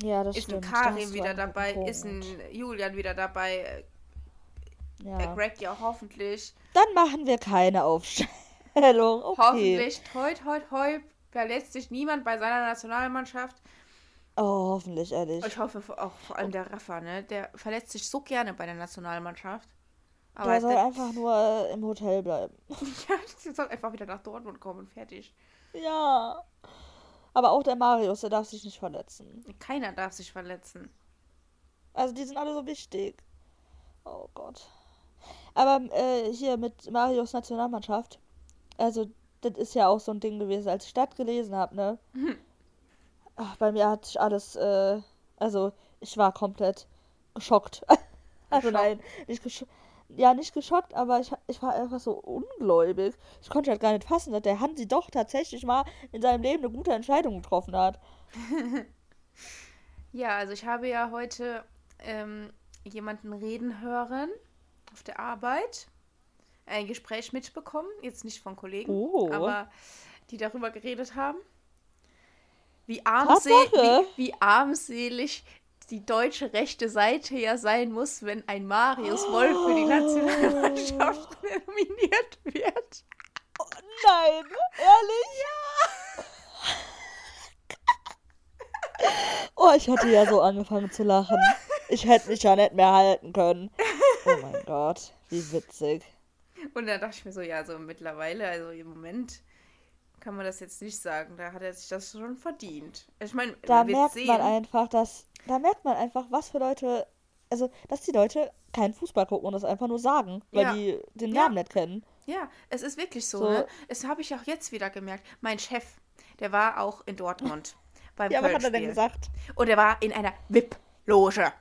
Ja, das Ist ein stimmt. da hast Karim wieder dabei, ist ein Punkt. Julian wieder dabei, äh, der Ja. Greg ja hoffentlich. Dann machen wir keine Aufstellung. Okay. Hoffentlich, toi, toi, toi, verletzt sich niemand bei seiner Nationalmannschaft. Oh, hoffentlich, ehrlich. Ich hoffe auch vor allem der Rafa, ne? Der verletzt sich so gerne bei der Nationalmannschaft. Aber Der soll der, einfach nur äh, im Hotel bleiben. ja, der soll einfach wieder nach Dortmund kommen und fertig. Ja. Aber auch der Marius, der darf sich nicht verletzen. Keiner darf sich verletzen. Also die sind alle so wichtig. Oh Gott. Aber äh, hier mit Marius Nationalmannschaft, also das ist ja auch so ein Ding gewesen, als ich das gelesen habe, ne? Ach, bei mir hat sich alles, äh, also ich war komplett geschockt. also Geschockt? nein, nicht geschockt. Ja, nicht geschockt, aber ich, ich war einfach so ungläubig. Ich konnte halt gar nicht fassen, dass der Hansi doch tatsächlich mal in seinem Leben eine gute Entscheidung getroffen hat. Ja, also ich habe ja heute ähm, jemanden reden hören auf der Arbeit. Ein Gespräch mitbekommen, jetzt nicht von Kollegen, Oh. aber die darüber geredet haben. Wie, armsel wie, wie armselig die deutsche rechte Seite ja sein muss, wenn ein Marius Wolf für die Nationalmannschaft nominiert wird. Nein, ehrlich? Ja. Oh, ich hatte ja so angefangen zu lachen. Ich hätte mich ja nicht mehr halten können. Oh mein Gott, wie witzig. Und da dachte ich mir so, ja, so mittlerweile, also im Moment kann man das jetzt nicht sagen. Da hat er sich das schon verdient. Ich meine, Da merkt sehen. man einfach, dass. Da merkt man einfach, was für Leute. Also, dass die Leute keinen Fußball gucken und das einfach nur sagen, weil Ja. die den Ja. Namen nicht kennen. Ja, es ist wirklich so, So. ne? Es habe ich auch jetzt wieder gemerkt. Mein Chef, der war auch in Dortmund beim Ja, was hat er denn gesagt? Und er war in einer VIP-Loge.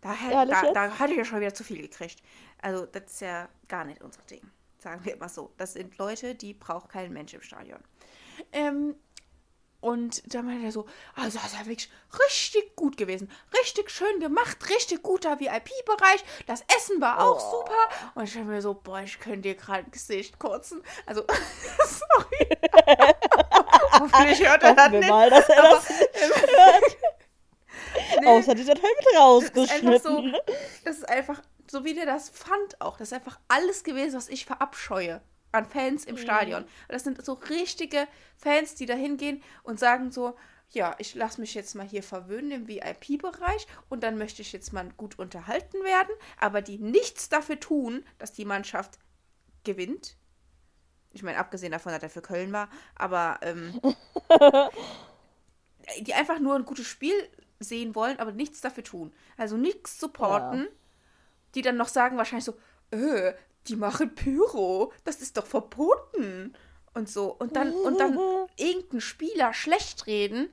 Da, Ehrlich da, jetzt? da hatte ich ja schon wieder zu viel gekriegt. Also, das ist ja gar nicht unser Ding. Sagen wir immer so. Das sind Leute, die braucht kein Mensch im Stadion. Ähm, und da meinte er so, also das ist ja wirklich richtig gut gewesen. Richtig schön gemacht, richtig guter VIP-Bereich. Das Essen war auch Oh. super. Und ich dachte mir so, boah, ich könnte dir gerade ein Gesicht kotzen. Also, sorry. Hoffentlich hört er das Hoffen wir nicht. mal, dass er das nicht hört. Außer dieser Teil mit Das ist einfach so, rausgeschnitten. das ist einfach, so wie der das fand auch, das ist einfach alles gewesen, was ich verabscheue an Fans Mhm. im Stadion. Und das sind so richtige Fans, die da hingehen und sagen so, ja, ich lasse mich jetzt mal hier verwöhnen im VIP-Bereich und dann möchte ich jetzt mal gut unterhalten werden, aber die nichts dafür tun, dass die Mannschaft gewinnt. Ich meine, abgesehen davon, dass er für Köln war, aber ähm, die einfach nur ein gutes Spiel sehen wollen, aber nichts dafür tun. Also nichts supporten, die dann noch sagen wahrscheinlich so, äh, die machen Pyro, das ist doch verboten und so. Und dann, und dann irgendeinen Spieler schlecht reden,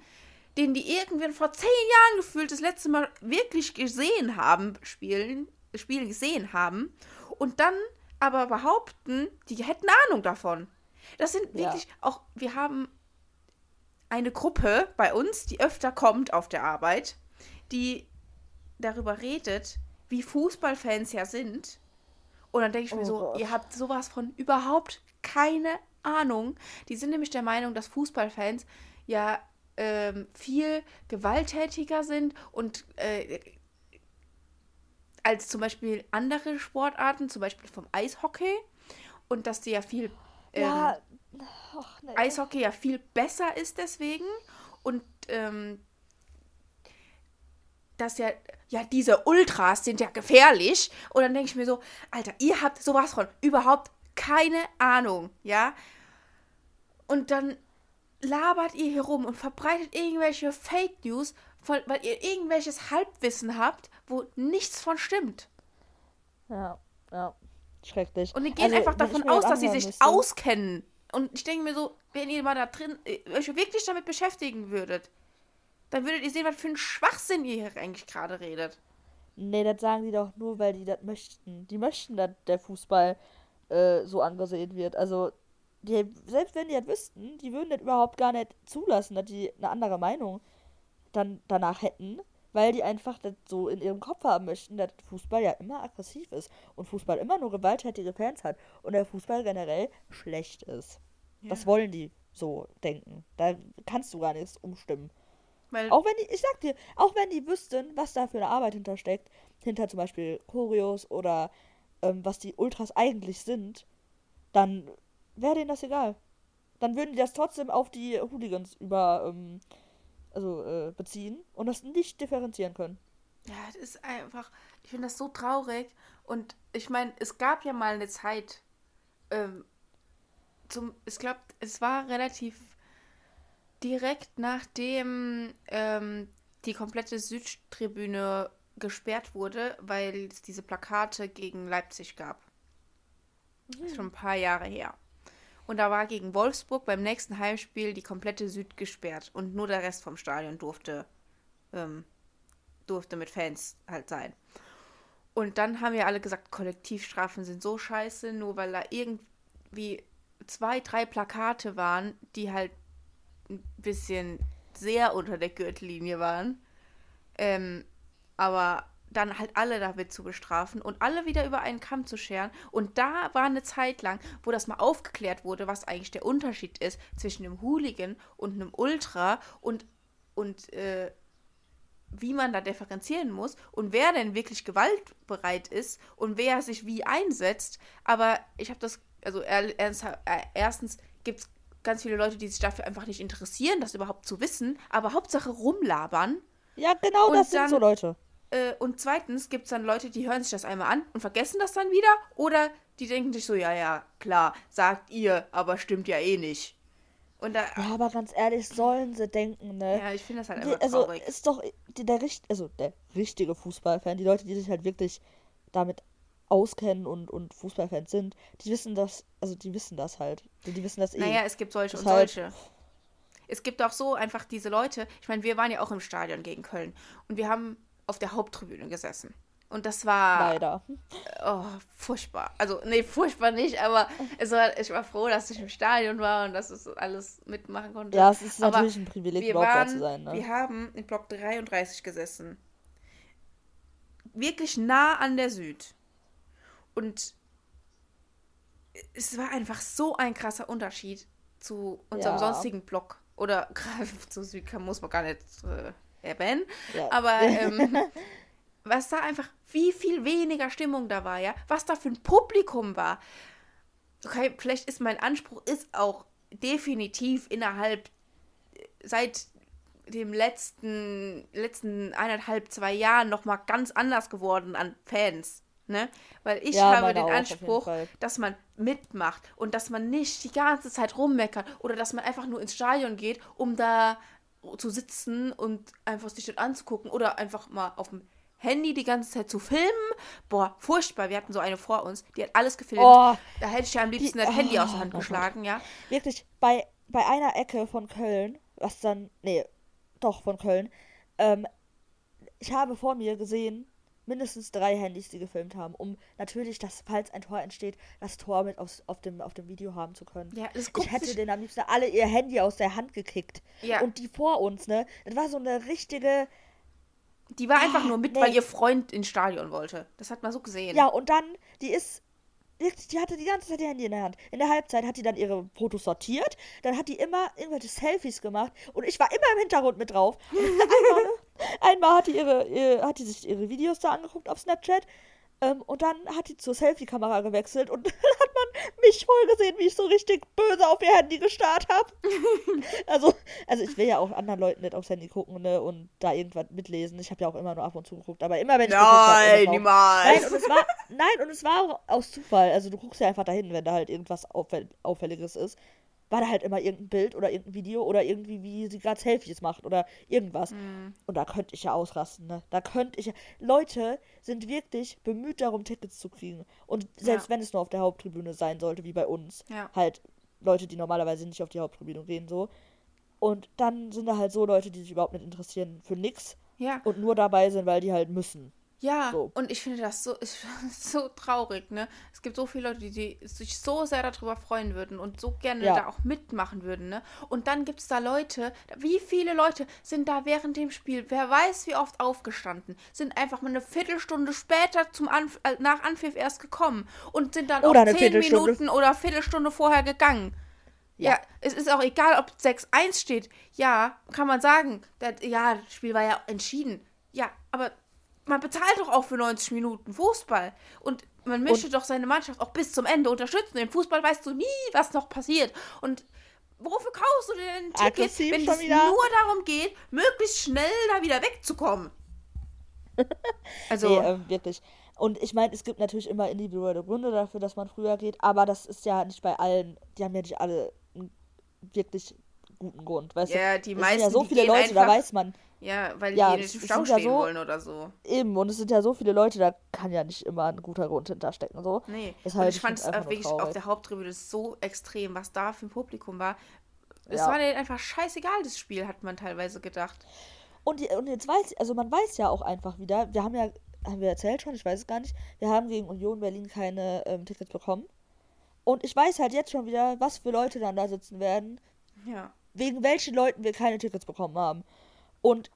den die irgendwann vor zehn Jahren gefühlt das letzte Mal wirklich gesehen haben, spielen, spielen gesehen haben und dann aber behaupten, die hätten Ahnung davon. Das sind Ja. wirklich auch, wir haben eine Gruppe bei uns, die öfter kommt auf der Arbeit, die darüber redet, wie Fußballfans ja sind. Und dann denke ich mir Oh so, Gott. ihr habt sowas von überhaupt keine Ahnung. Die sind nämlich der Meinung, dass Fußballfans ja ähm, viel gewalttätiger sind und äh, als zum Beispiel andere Sportarten, zum Beispiel vom Eishockey. Und dass die ja viel ähm, Ja. Och, nee. Eishockey ja viel besser ist deswegen und ähm, dass ja, ja, diese Ultras sind ja gefährlich. Und dann denke ich mir so, Alter, ihr habt sowas von überhaupt keine Ahnung, ja? Und dann labert ihr hier rum und verbreitet irgendwelche Fake News, von, weil ihr irgendwelches Halbwissen habt, wo nichts von stimmt. Ja, ja. Schrecklich. Und die gehen Also, einfach davon aus, dass sie sich müsste- auskennen. Und ich denke mir so, wenn ihr mal da drin äh, euch wirklich damit beschäftigen würdet, dann würdet ihr sehen, was für ein Schwachsinn ihr hier eigentlich gerade redet. Nee, das sagen die doch nur, weil die das möchten. Die möchten, dass der Fußball äh, so angesehen wird. Also, die, selbst wenn die das wüssten, die würden das überhaupt gar nicht zulassen, dass die eine andere Meinung dann danach hätten, weil die einfach das so in ihrem Kopf haben möchten, dass Fußball ja immer aggressiv ist und Fußball immer nur gewalttätige Fans hat und der Fußball generell schlecht ist. Ja. Das wollen die so denken. Da kannst du gar nichts umstimmen. Weil auch wenn die, ich sag dir, auch wenn die wüssten, was da für eine Arbeit hintersteckt, hinter zum Beispiel Choreos oder ähm, was die Ultras eigentlich sind, dann wäre denen das egal. Dann würden die das trotzdem auf die Hooligans über, ähm, also, äh, beziehen und das nicht differenzieren können. Ja, das ist einfach, ich finde das so traurig. Und ich meine, es gab ja mal eine Zeit, ähm, zum, ich glaube, es war relativ direkt nachdem ähm, die komplette Südtribüne gesperrt wurde, weil es diese Plakate gegen Leipzig gab. Mhm. Das ist schon ein paar Jahre her. Und da war gegen Wolfsburg beim nächsten Heimspiel die komplette Süd gesperrt und nur der Rest vom Stadion durfte, ähm, durfte mit Fans halt sein. Und dann haben wir alle gesagt, Kollektivstrafen sind so scheiße, nur weil da irgendwie zwei, drei Plakate waren, die halt ein bisschen sehr unter der Gürtellinie waren. Ähm, aber dann halt alle damit zu bestrafen und alle wieder über einen Kamm zu scheren. Und da war eine Zeit lang, wo das mal aufgeklärt wurde, was eigentlich der Unterschied ist zwischen einem Hooligan und einem Ultra und, und äh, wie man da differenzieren muss und wer denn wirklich gewaltbereit ist und wer sich wie einsetzt. Aber ich habe das, also erstens gibt es ganz viele Leute, die sich dafür einfach nicht interessieren, das überhaupt zu wissen, aber Hauptsache rumlabern. Ja, genau, das dann, sind so Leute. Äh, und zweitens gibt es dann Leute, die hören sich das einmal an und vergessen das dann wieder. Oder die denken sich so, ja, ja, klar, sagt ihr, aber stimmt ja eh nicht. Und da, ja, aber ganz ehrlich, sollen sie denken, ne? Ja, ich finde das halt einfach also, traurig. ist doch der, also der richtige Fußballfan, die Leute, die sich halt wirklich damit auskennen und, und Fußballfans sind, die wissen das, also die wissen das halt. Die, die wissen das eh. Naja, es gibt solche und solche. Es gibt auch so einfach diese Leute, ich meine, wir waren ja auch im Stadion gegen Köln und wir haben auf der Haupttribüne gesessen. Und das war. Leider. Oh, furchtbar. Also, nee, furchtbar nicht, aber es war, ich war froh, dass ich im Stadion war und dass ich alles mitmachen konnte. Ja, es ist aber natürlich ein Privileg, überhaupt da zu sein. Ne? Wir haben in Block 33 gesessen. Wirklich nah an der Süd. Und es war einfach so ein krasser Unterschied zu unserem ja. sonstigen Block. Oder zu Süd muss man gar nicht äh, erwähnen. Ja. Aber ähm, was da einfach, wie viel weniger Stimmung da war, ja? Was da für ein Publikum war. Okay, vielleicht ist mein Anspruch ist auch definitiv innerhalb seit dem letzten letzten eineinhalb zwei Jahren noch mal ganz anders geworden an Fans. Ne? Weil ich ja, habe den Anspruch, dass man mitmacht und dass man nicht die ganze Zeit rummeckert oder dass man einfach nur ins Stadion geht, um da zu sitzen und einfach sich das anzugucken oder einfach mal auf dem Handy die ganze Zeit zu filmen. Boah, furchtbar. Wir hatten so eine vor uns, die hat alles gefilmt. Oh, da hätte ich ja am liebsten die, das Handy oh, aus der Hand oh, geschlagen, ja. Wirklich, bei, bei einer Ecke von Köln, was dann, nee, doch von Köln, ähm, ich habe vor mir gesehen, mindestens drei Handys, die gefilmt haben, um natürlich, dass, falls ein Tor entsteht, das Tor mit aufs, auf, dem, auf dem Video haben zu können. Ja, ich hätte denen am liebsten alle ihr Handy aus der Hand gekickt. Ja. Und die vor uns, ne? Das war so eine richtige. Die war einfach nur mit, nee. weil ihr Freund ins Stadion wollte. Das hat man so gesehen. Ja, und dann, die ist die hatte die ganze Zeit ihr Handy in der Hand. In der Halbzeit hat die dann ihre Fotos sortiert. Dann hat die immer irgendwelche Selfies gemacht. Und ich war immer im Hintergrund mit drauf. einmal, einmal hat die ihre, ihre, hat die sich ihre Videos da angeguckt auf Snapchat. Ähm, und dann hat die zur Selfie-Kamera gewechselt und dann hat man mich voll gesehen, wie ich so richtig böse auf ihr Handy gestarrt habe. also, also ich will ja auch anderen Leuten nicht aufs Handy gucken ne, und da irgendwas mitlesen. Ich habe ja auch immer nur ab und zu geguckt, aber immer wenn ich Nein, hab, niemals. Nein, und es war, nein, und es war auch aus Zufall. Also du guckst ja einfach dahin, wenn da halt irgendwas Auffälliges ist war da halt immer irgendein Bild oder irgendein Video oder irgendwie, wie sie gerade Selfies macht oder irgendwas. Mhm. Und da könnte ich ja ausrasten, ne? Da könnte ich ja. Leute sind wirklich bemüht darum, Tickets zu kriegen. Und selbst ja. wenn es nur auf der Haupttribüne sein sollte, wie bei uns, ja. halt Leute, die normalerweise nicht auf die Haupttribüne gehen, so. Und dann sind da halt so Leute, die sich überhaupt nicht interessieren für nix. Ja. Und nur dabei sind, weil die halt müssen. Ja, So. und ich finde das so, das so traurig, ne? Es gibt so viele Leute, die, die sich so sehr darüber freuen würden und so gerne Ja. da auch mitmachen würden, ne? Und dann gibt es da Leute, wie viele Leute sind da während dem Spiel, wer weiß wie oft aufgestanden, sind einfach mal eine Viertelstunde später zum Anf äh, nach Anpfiff erst gekommen und sind dann Oder auch zehn. Minuten oder Viertelstunde vorher gegangen. Ja. Ja. es ist auch egal, ob 6-1 steht. Ja, kann man sagen. Das, ja, das Spiel war ja entschieden. Ja, aber man bezahlt doch auch für 90 Minuten Fußball. Und man möchte doch seine Mannschaft auch bis zum Ende unterstützen. Im Fußball weißt du nie, was noch passiert. Und wofür kaufst du denn ein Ticket, wenn es nur darum geht, möglichst schnell da wieder wegzukommen? Also, Nee, ähm, wirklich. Und ich meine, es gibt natürlich immer individuelle Gründe dafür, dass man früher geht, aber das ist ja nicht bei allen, die haben ja nicht alle einen wirklich guten Grund, weißt Ja, du? die es sind meisten, ja so viele Leute, da weiß man ja, weil Ja, die im es Stau sind ja stehen so- wollen oder so. eben, und es sind ja so viele Leute, da kann ja nicht immer ein guter Grund hinterstecken, so. Nee, Ist und halt- ich fand es nur wirklich auf der Haupttribüne so extrem, was da für ein Publikum war. Es Ja. war denen einfach scheißegal, das Spiel, hat man teilweise gedacht. Und, und jetzt weiß, also man weiß ja auch einfach wieder, wir haben ja, haben wir erzählt schon, ich weiß es gar nicht, wir haben gegen Union Berlin keine ähm, Tickets bekommen. Und ich weiß halt jetzt schon wieder, was für Leute dann da sitzen werden, Ja. wegen welchen Leuten wir keine Tickets bekommen haben. Und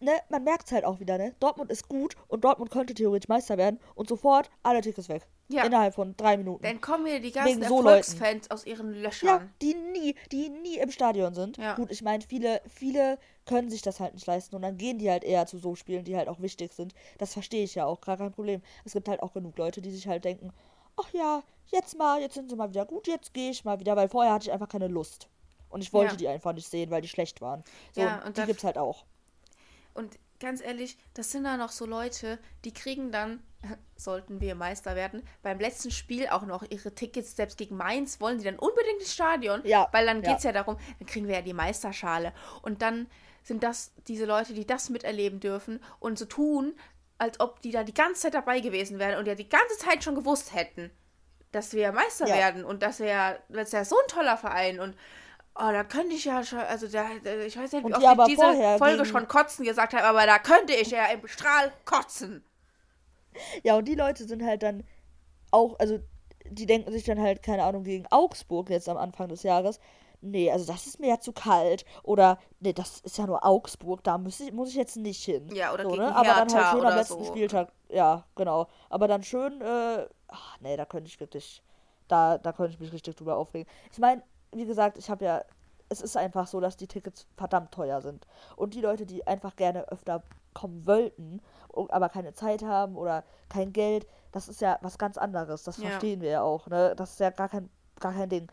ne, man merkt es halt auch wieder, ne? Dortmund ist gut und Dortmund könnte theoretisch Meister werden und sofort alle Tickets weg. Ja. Innerhalb von drei Minuten. Dann kommen wieder die ganzen Wegen so Erfolgsfans aus ihren Löchern. ja, die nie, die nie im Stadion sind. Ja. Gut, ich meine, viele, viele können sich das halt nicht leisten und dann gehen die halt eher zu so Spielen, die halt auch wichtig sind. Das verstehe ich ja auch, gar kein Problem. Es gibt halt auch genug Leute, die sich halt denken, ach ja, jetzt mal, jetzt sind sie mal wieder gut, jetzt gehe ich mal wieder, weil vorher hatte ich einfach keine Lust. Und ich wollte Ja. die einfach nicht sehen, weil die schlecht waren. So, Ja, und und die gibt's halt auch. Und ganz ehrlich, das sind da noch so Leute, die kriegen dann, sollten wir Meister werden, beim letzten Spiel auch noch ihre Tickets, selbst gegen Mainz, wollen die dann unbedingt ins Stadion, Ja, weil dann ja. geht es ja darum, dann kriegen wir ja die Meisterschale. Und dann sind das diese Leute, die das miterleben dürfen und so tun, als ob die da die ganze Zeit dabei gewesen wären und ja die ganze Zeit schon gewusst hätten, dass wir Meister Ja. werden und dass wir ja, das ist ja so ein toller Verein und Oh, da könnte ich ja schon, also da, ich weiß nicht, wie oft ich diese Folge gegen- schon kotzen gesagt habe, aber da könnte ich ja im Strahl kotzen. Ja, und die Leute sind halt dann auch, also die denken sich dann halt, keine Ahnung, gegen Augsburg jetzt am Anfang des Jahres. Nee, also das ist mir ja zu kalt. Oder, nee, das ist ja nur Augsburg, da muss ich, muss ich jetzt nicht hin. Ja, oder so, gegen ne? Aber dann halt schön am letzten so. Spieltag. Ja, genau. Aber dann schön, äh, ach, nee, da könnte ich wirklich, da, da könnte ich mich richtig drüber aufregen. Ich meine, wie gesagt, ich habe ja, es ist einfach so, dass die Tickets verdammt teuer sind. Und die Leute, die einfach gerne öfter kommen wollten, aber keine Zeit haben oder kein Geld, das ist ja was ganz anderes. Das Ja. verstehen wir ja auch, ne? Das ist ja gar kein, gar kein Ding.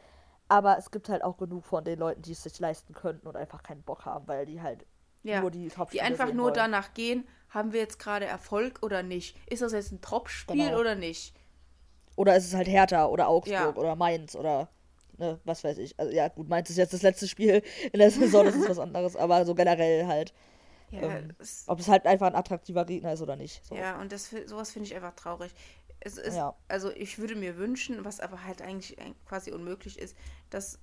Aber es gibt halt auch genug von den Leuten, die es sich leisten könnten und einfach keinen Bock haben, weil die halt Ja. nur die top Die einfach nur danach gehen, haben wir jetzt gerade Erfolg oder nicht? Ist das jetzt ein Top-Spiel Genau. oder nicht? Oder ist es halt Hertha oder Augsburg Ja. oder Mainz oder ne, was weiß ich. Also ja, gut, Mainz ist jetzt das letzte Spiel in der Saison, das ist was anderes, aber so generell halt. Ja, Ähm, es, Ob es halt einfach ein attraktiver Gegner ist oder nicht. So. ja und das, sowas finde ich einfach traurig. Es ist, Ja. also ich würde mir wünschen, was aber halt eigentlich quasi unmöglich ist, dass,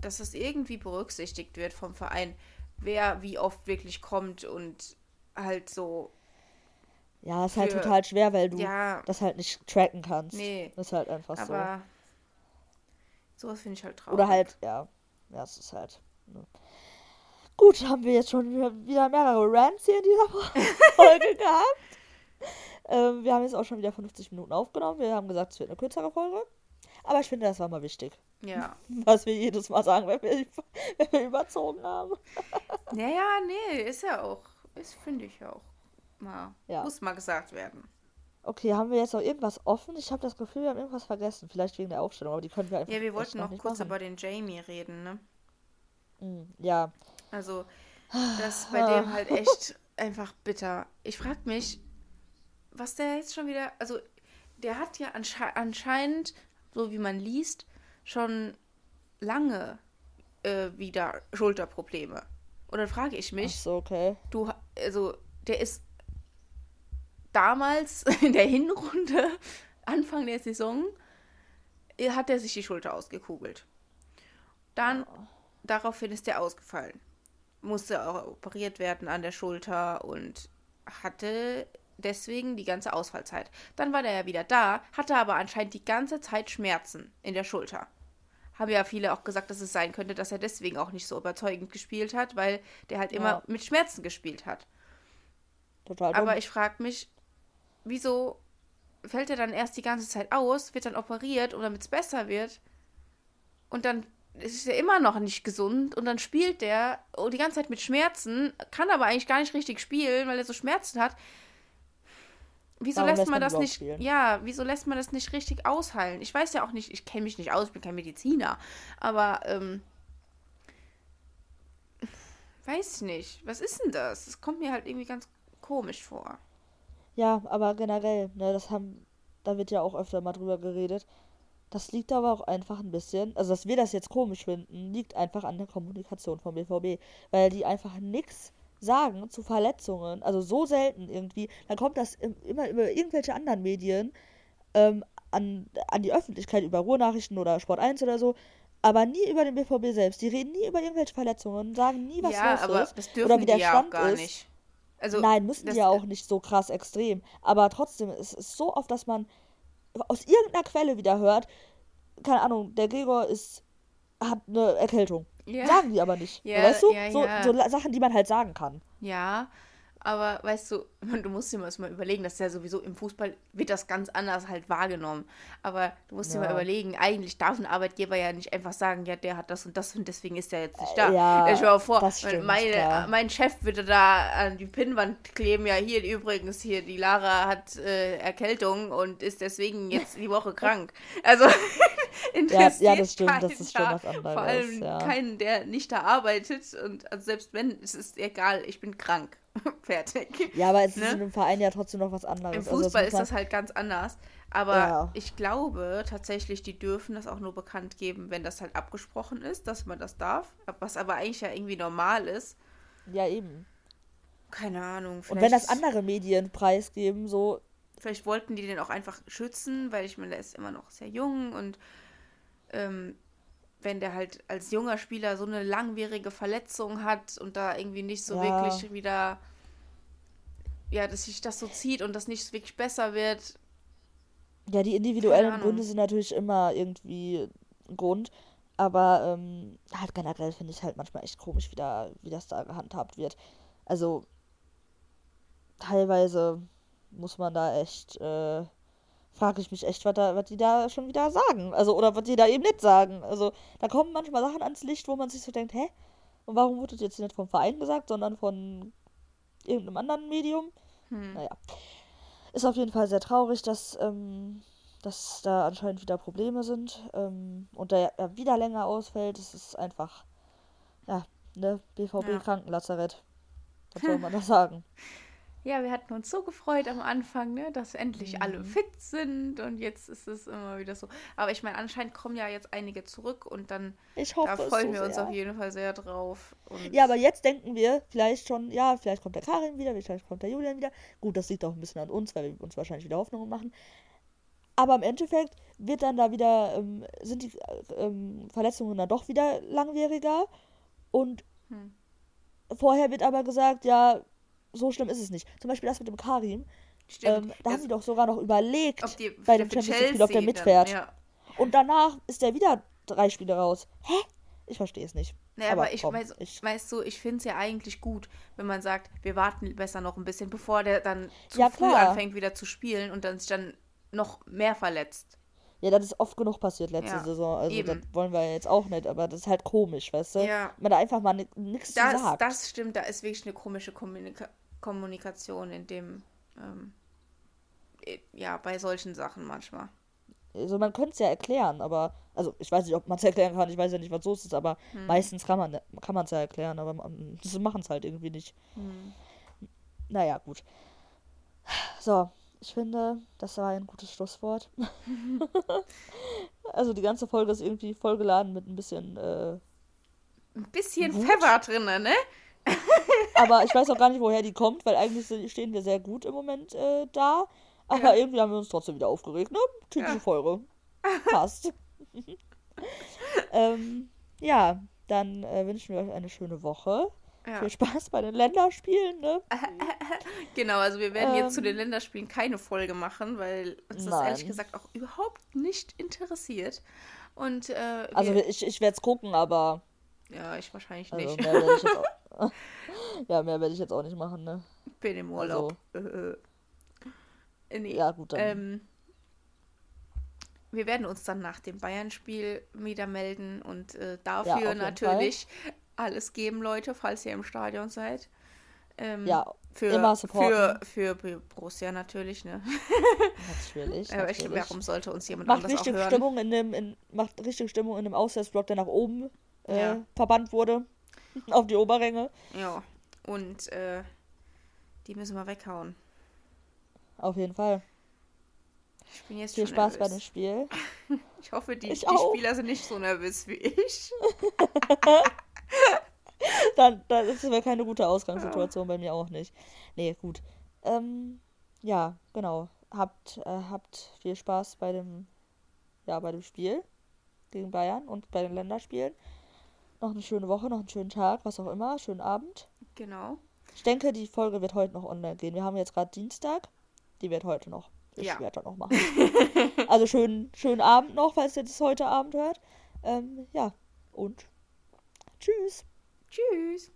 dass das irgendwie berücksichtigt wird vom Verein, wer wie oft wirklich kommt und halt so, Ja, ist halt Für- total schwer, weil du ja, das halt nicht tracken kannst. Nee. Das ist halt einfach so. aber sowas finde ich halt traurig. Oder halt, ja. Ja, es ist halt. Ne. Gut, haben wir jetzt schon wieder- mehrere Rants hier in dieser Folge gehabt. Ähm, wir haben jetzt auch schon wieder 50 Minuten aufgenommen. Wir haben gesagt, es wird eine kürzere Folge. Aber ich finde, das war mal wichtig. Ja. Was wir jedes Mal sagen, wenn wir, wenn wir überzogen haben. Naja, nee, ist ja auch. Ist, finde ich auch. Mal, Ja. Muss mal gesagt werden. Okay, haben wir jetzt noch irgendwas offen? Ich habe das Gefühl, wir haben irgendwas vergessen. Vielleicht wegen der Aufstellung, aber die können wir einfach Ja, wir wollten noch nicht kurz machen. über den Jamie reden, ne? Mm, Ja, Also, das ist bei dem halt echt einfach bitter. Ich frag mich, was der jetzt schon wieder. Also, der hat ja ansche anscheinend, so wie man liest, schon lange äh, wieder Schulterprobleme. Und dann frage ich ach mich, so, okay. du, also, der ist damals in der Hinrunde, Anfang der Saison, äh, hat er sich die Schulter ausgekugelt. Dann, daraufhin ist er ausgefallen. Musste auch operiert werden an der Schulter und hatte deswegen die ganze Ausfallzeit. Dann war der ja wieder da, hatte aber anscheinend die ganze Zeit Schmerzen in der Schulter. Haben ja viele auch gesagt, dass es sein könnte, dass er deswegen auch nicht so überzeugend gespielt hat, weil der halt immer Ja. mit Schmerzen gespielt hat. Total dumm. Aber ich frage mich, wieso fällt er dann erst die ganze Zeit aus, wird dann operiert und damit es besser wird und dann ist er immer noch nicht gesund und dann spielt der die ganze Zeit mit Schmerzen, kann aber eigentlich gar nicht richtig spielen, weil er so Schmerzen hat. Wieso Warum lässt, man man das nicht? spielen? Ja, wieso lässt man das nicht richtig ausheilen? Ich weiß ja auch nicht, ich kenne mich nicht aus, ich bin kein Mediziner, aber ähm, weiß nicht. Was ist denn das? Das kommt mir halt irgendwie ganz komisch vor. Ja, aber generell, ne, das haben, da wird ja auch öfter mal drüber geredet. Das liegt aber auch einfach ein bisschen, also dass wir das jetzt komisch finden, liegt einfach an der Kommunikation vom BVB, weil die einfach nichts sagen zu Verletzungen, also so selten irgendwie. Dann kommt das im, immer über irgendwelche anderen Medien ähm, an, an die Öffentlichkeit, über Ruhrnachrichten oder Sport 1 oder so, aber nie über den BVB selbst. Die reden nie über irgendwelche Verletzungen, sagen nie, was ja, los aber ist das oder dürfen wie die der ja auch Stand gar ist. nicht. Also, Nein, müssen das, die ja auch nicht so krass extrem. Aber trotzdem, es ist so oft, dass man aus irgendeiner Quelle wieder hört, keine Ahnung, der Gregor ist, hat eine Erkältung. Ja. Sagen die aber nicht. Ja, weißt du? ja, so, so Sachen, die man halt sagen kann. Ja, aber weißt du, du musst dir mal überlegen, dass ja sowieso im Fußball wird das ganz anders halt wahrgenommen. Aber du musst dir Ja. mal überlegen, eigentlich darf ein Arbeitgeber ja nicht einfach sagen, ja, der hat das und das und deswegen ist der jetzt nicht Äh, da. ja, ich mal vor, das stimmt, meine, klar. mein Chef würde da an die Pinnwand kleben, ja, hier übrigens, hier, die Lara hat äh, Erkältung und ist deswegen jetzt die Woche krank. Also interessiert das stimmt, das ist schon was anderes, Vor allem ja. keinen, der nicht da arbeitet und also selbst wenn, es ist egal, ich bin krank. Fertig. Ja, aber es Ne? ist in einem Verein ja trotzdem noch was anderes. Im Also Fußball muss ist man- das halt ganz anders. Aber Ja. ich glaube tatsächlich, die dürfen das auch nur bekannt geben, wenn das halt abgesprochen ist, dass man das darf. Was aber eigentlich ja irgendwie normal ist. Ja, eben. Keine Ahnung. Und wenn das andere Medien preisgeben, so, Vielleicht wollten die den auch einfach schützen, weil ich meine, der ist immer noch sehr jung und ähm, wenn der halt als junger Spieler so eine langwierige Verletzung hat und da irgendwie nicht so Ja. wirklich wieder, ja, dass sich das so zieht und das nicht wirklich besser wird. Ja, die individuellen. Gründe sind natürlich immer irgendwie ein Grund. Aber ähm, halt generell finde ich halt manchmal echt komisch, wie, da, wie das da gehandhabt wird. Also teilweise muss man da echt, äh, frage ich mich echt, was, da, was die da schon wieder sagen. Also, oder was die da eben nicht sagen. Also, da kommen manchmal Sachen ans Licht, wo man sich so denkt, hä? Und warum wurde das jetzt nicht vom Verein gesagt, sondern von irgendeinem anderen Medium? Hm. Naja. Ist auf jeden Fall sehr traurig, dass, ähm, dass da anscheinend wieder Probleme sind ähm, und der ja wieder länger ausfällt. Es ist einfach, ja, ne, BVB Ja. Krankenlazarett. Was soll man da sagen? Ja, wir hatten uns so gefreut am Anfang, ne, dass endlich alle Mhm. fit sind und jetzt ist es immer wieder so. Aber ich meine, anscheinend kommen ja jetzt einige zurück und dann Ich hoffe, da freuen so wir uns sehr. auf jeden Fall sehr drauf. Ja, aber jetzt denken wir vielleicht schon, ja, vielleicht kommt der Karin wieder, vielleicht kommt der Julian wieder. Gut, das liegt auch ein bisschen an uns, weil wir uns wahrscheinlich wieder Hoffnungen machen. Aber im Endeffekt wird dann da wieder, ähm, sind die äh, ähm, Verletzungen dann doch wieder langwieriger. Und Hm. vorher wird aber gesagt, ja, so schlimm ist es nicht. Zum Beispiel das mit dem Karim. Ähm, da haben die doch sogar noch überlegt, ob die, bei der dem Champions League-Spiel, ob der mitfährt. Dann, ja. Und danach ist der wieder drei Spiele raus. Hä? Ich verstehe es nicht. Naja, aber, Aber ich, komm, weiß, ich- weißt du, ich finde es ja eigentlich gut, wenn man sagt, wir warten besser noch ein bisschen, bevor der dann zu Ja, früh klar. anfängt wieder zu spielen und dann sich dann noch mehr verletzt. Ja, das ist oft genug passiert letzte Ja, Saison. Also eben. das wollen wir jetzt auch nicht, aber das ist halt komisch, weißt du? Ja. Wenn man da einfach mal nichts sagt. das stimmt, da ist wirklich eine komische Kommunika Kommunikation in dem, ähm, äh, ja, bei solchen Sachen manchmal. Also man könnte es ja erklären, aber, also ich weiß nicht, ob man es erklären kann, ich weiß ja nicht, was los ist, aber Hm. meistens kann man es ja erklären, aber man- sie machen es halt irgendwie nicht. Hm. Naja, gut. So, ich finde, das war ein gutes Schlusswort. also die ganze Folge ist irgendwie vollgeladen mit ein bisschen, äh, Ein bisschen Gut. Pfeffer drin, ne? Aber ich weiß auch gar nicht, woher die kommt, weil eigentlich stehen wir sehr gut im Moment äh, da. Aber Ja. irgendwie haben wir uns trotzdem wieder aufgeregt, ne? Typische Ja. Folge. Passt. ähm, ja, dann äh, wünschen wir euch eine schöne Woche. Ja. Viel Spaß bei den Länderspielen, ne? Genau, also wir werden jetzt zu den Ähm. Länderspielen keine Folge machen, weil uns das Nein. ehrlich gesagt auch überhaupt nicht interessiert. Und äh, Also ich, ich werde es gucken, aber ja, ich wahrscheinlich also nicht. mehr auch, ja, mehr werde ich jetzt auch nicht machen, ne? Bin im Urlaub. Äh, nee. Ja, gut, dann. Ähm, wir werden uns dann nach dem Bayern-Spiel wieder melden und äh, dafür jeden natürlich alles geben, Leute, falls ihr im Stadion seid. Ähm, Ja, für, immer für, supporten. für Borussia natürlich, ne? natürlich. Aber ich, natürlich. warum sollte uns jemand macht anders auch richtig hören? Stimmung in dem, in, macht richtig Stimmung in dem Auswärtsblock, der nach oben äh, Ja. verbannt wurde. Auf die Oberränge. Ja, und äh, die müssen wir weghauen. Auf jeden Fall. Ich bin jetzt Viel schon Spaß bei nervös. dem Spiel. Ich hoffe, die, Ich die. Spieler sind nicht so nervös wie ich. Dann, dann ist es keine gute Ausgangssituation, bei mir auch nicht. Nee, gut. Ähm, ja, genau. Habt, äh, habt viel Spaß bei dem, ja, bei dem Spiel gegen Bayern und bei den Länderspielen. Noch eine schöne Woche, noch einen schönen Tag, was auch immer, schönen Abend. Genau. Ich denke, die Folge wird heute noch online gehen. Wir haben jetzt gerade Dienstag. Die wird heute noch. Ich Ja. werde das noch machen. also schönen, schönen Abend noch, falls ihr das heute Abend hört. Ähm, ja, und tschüss. Tschüss.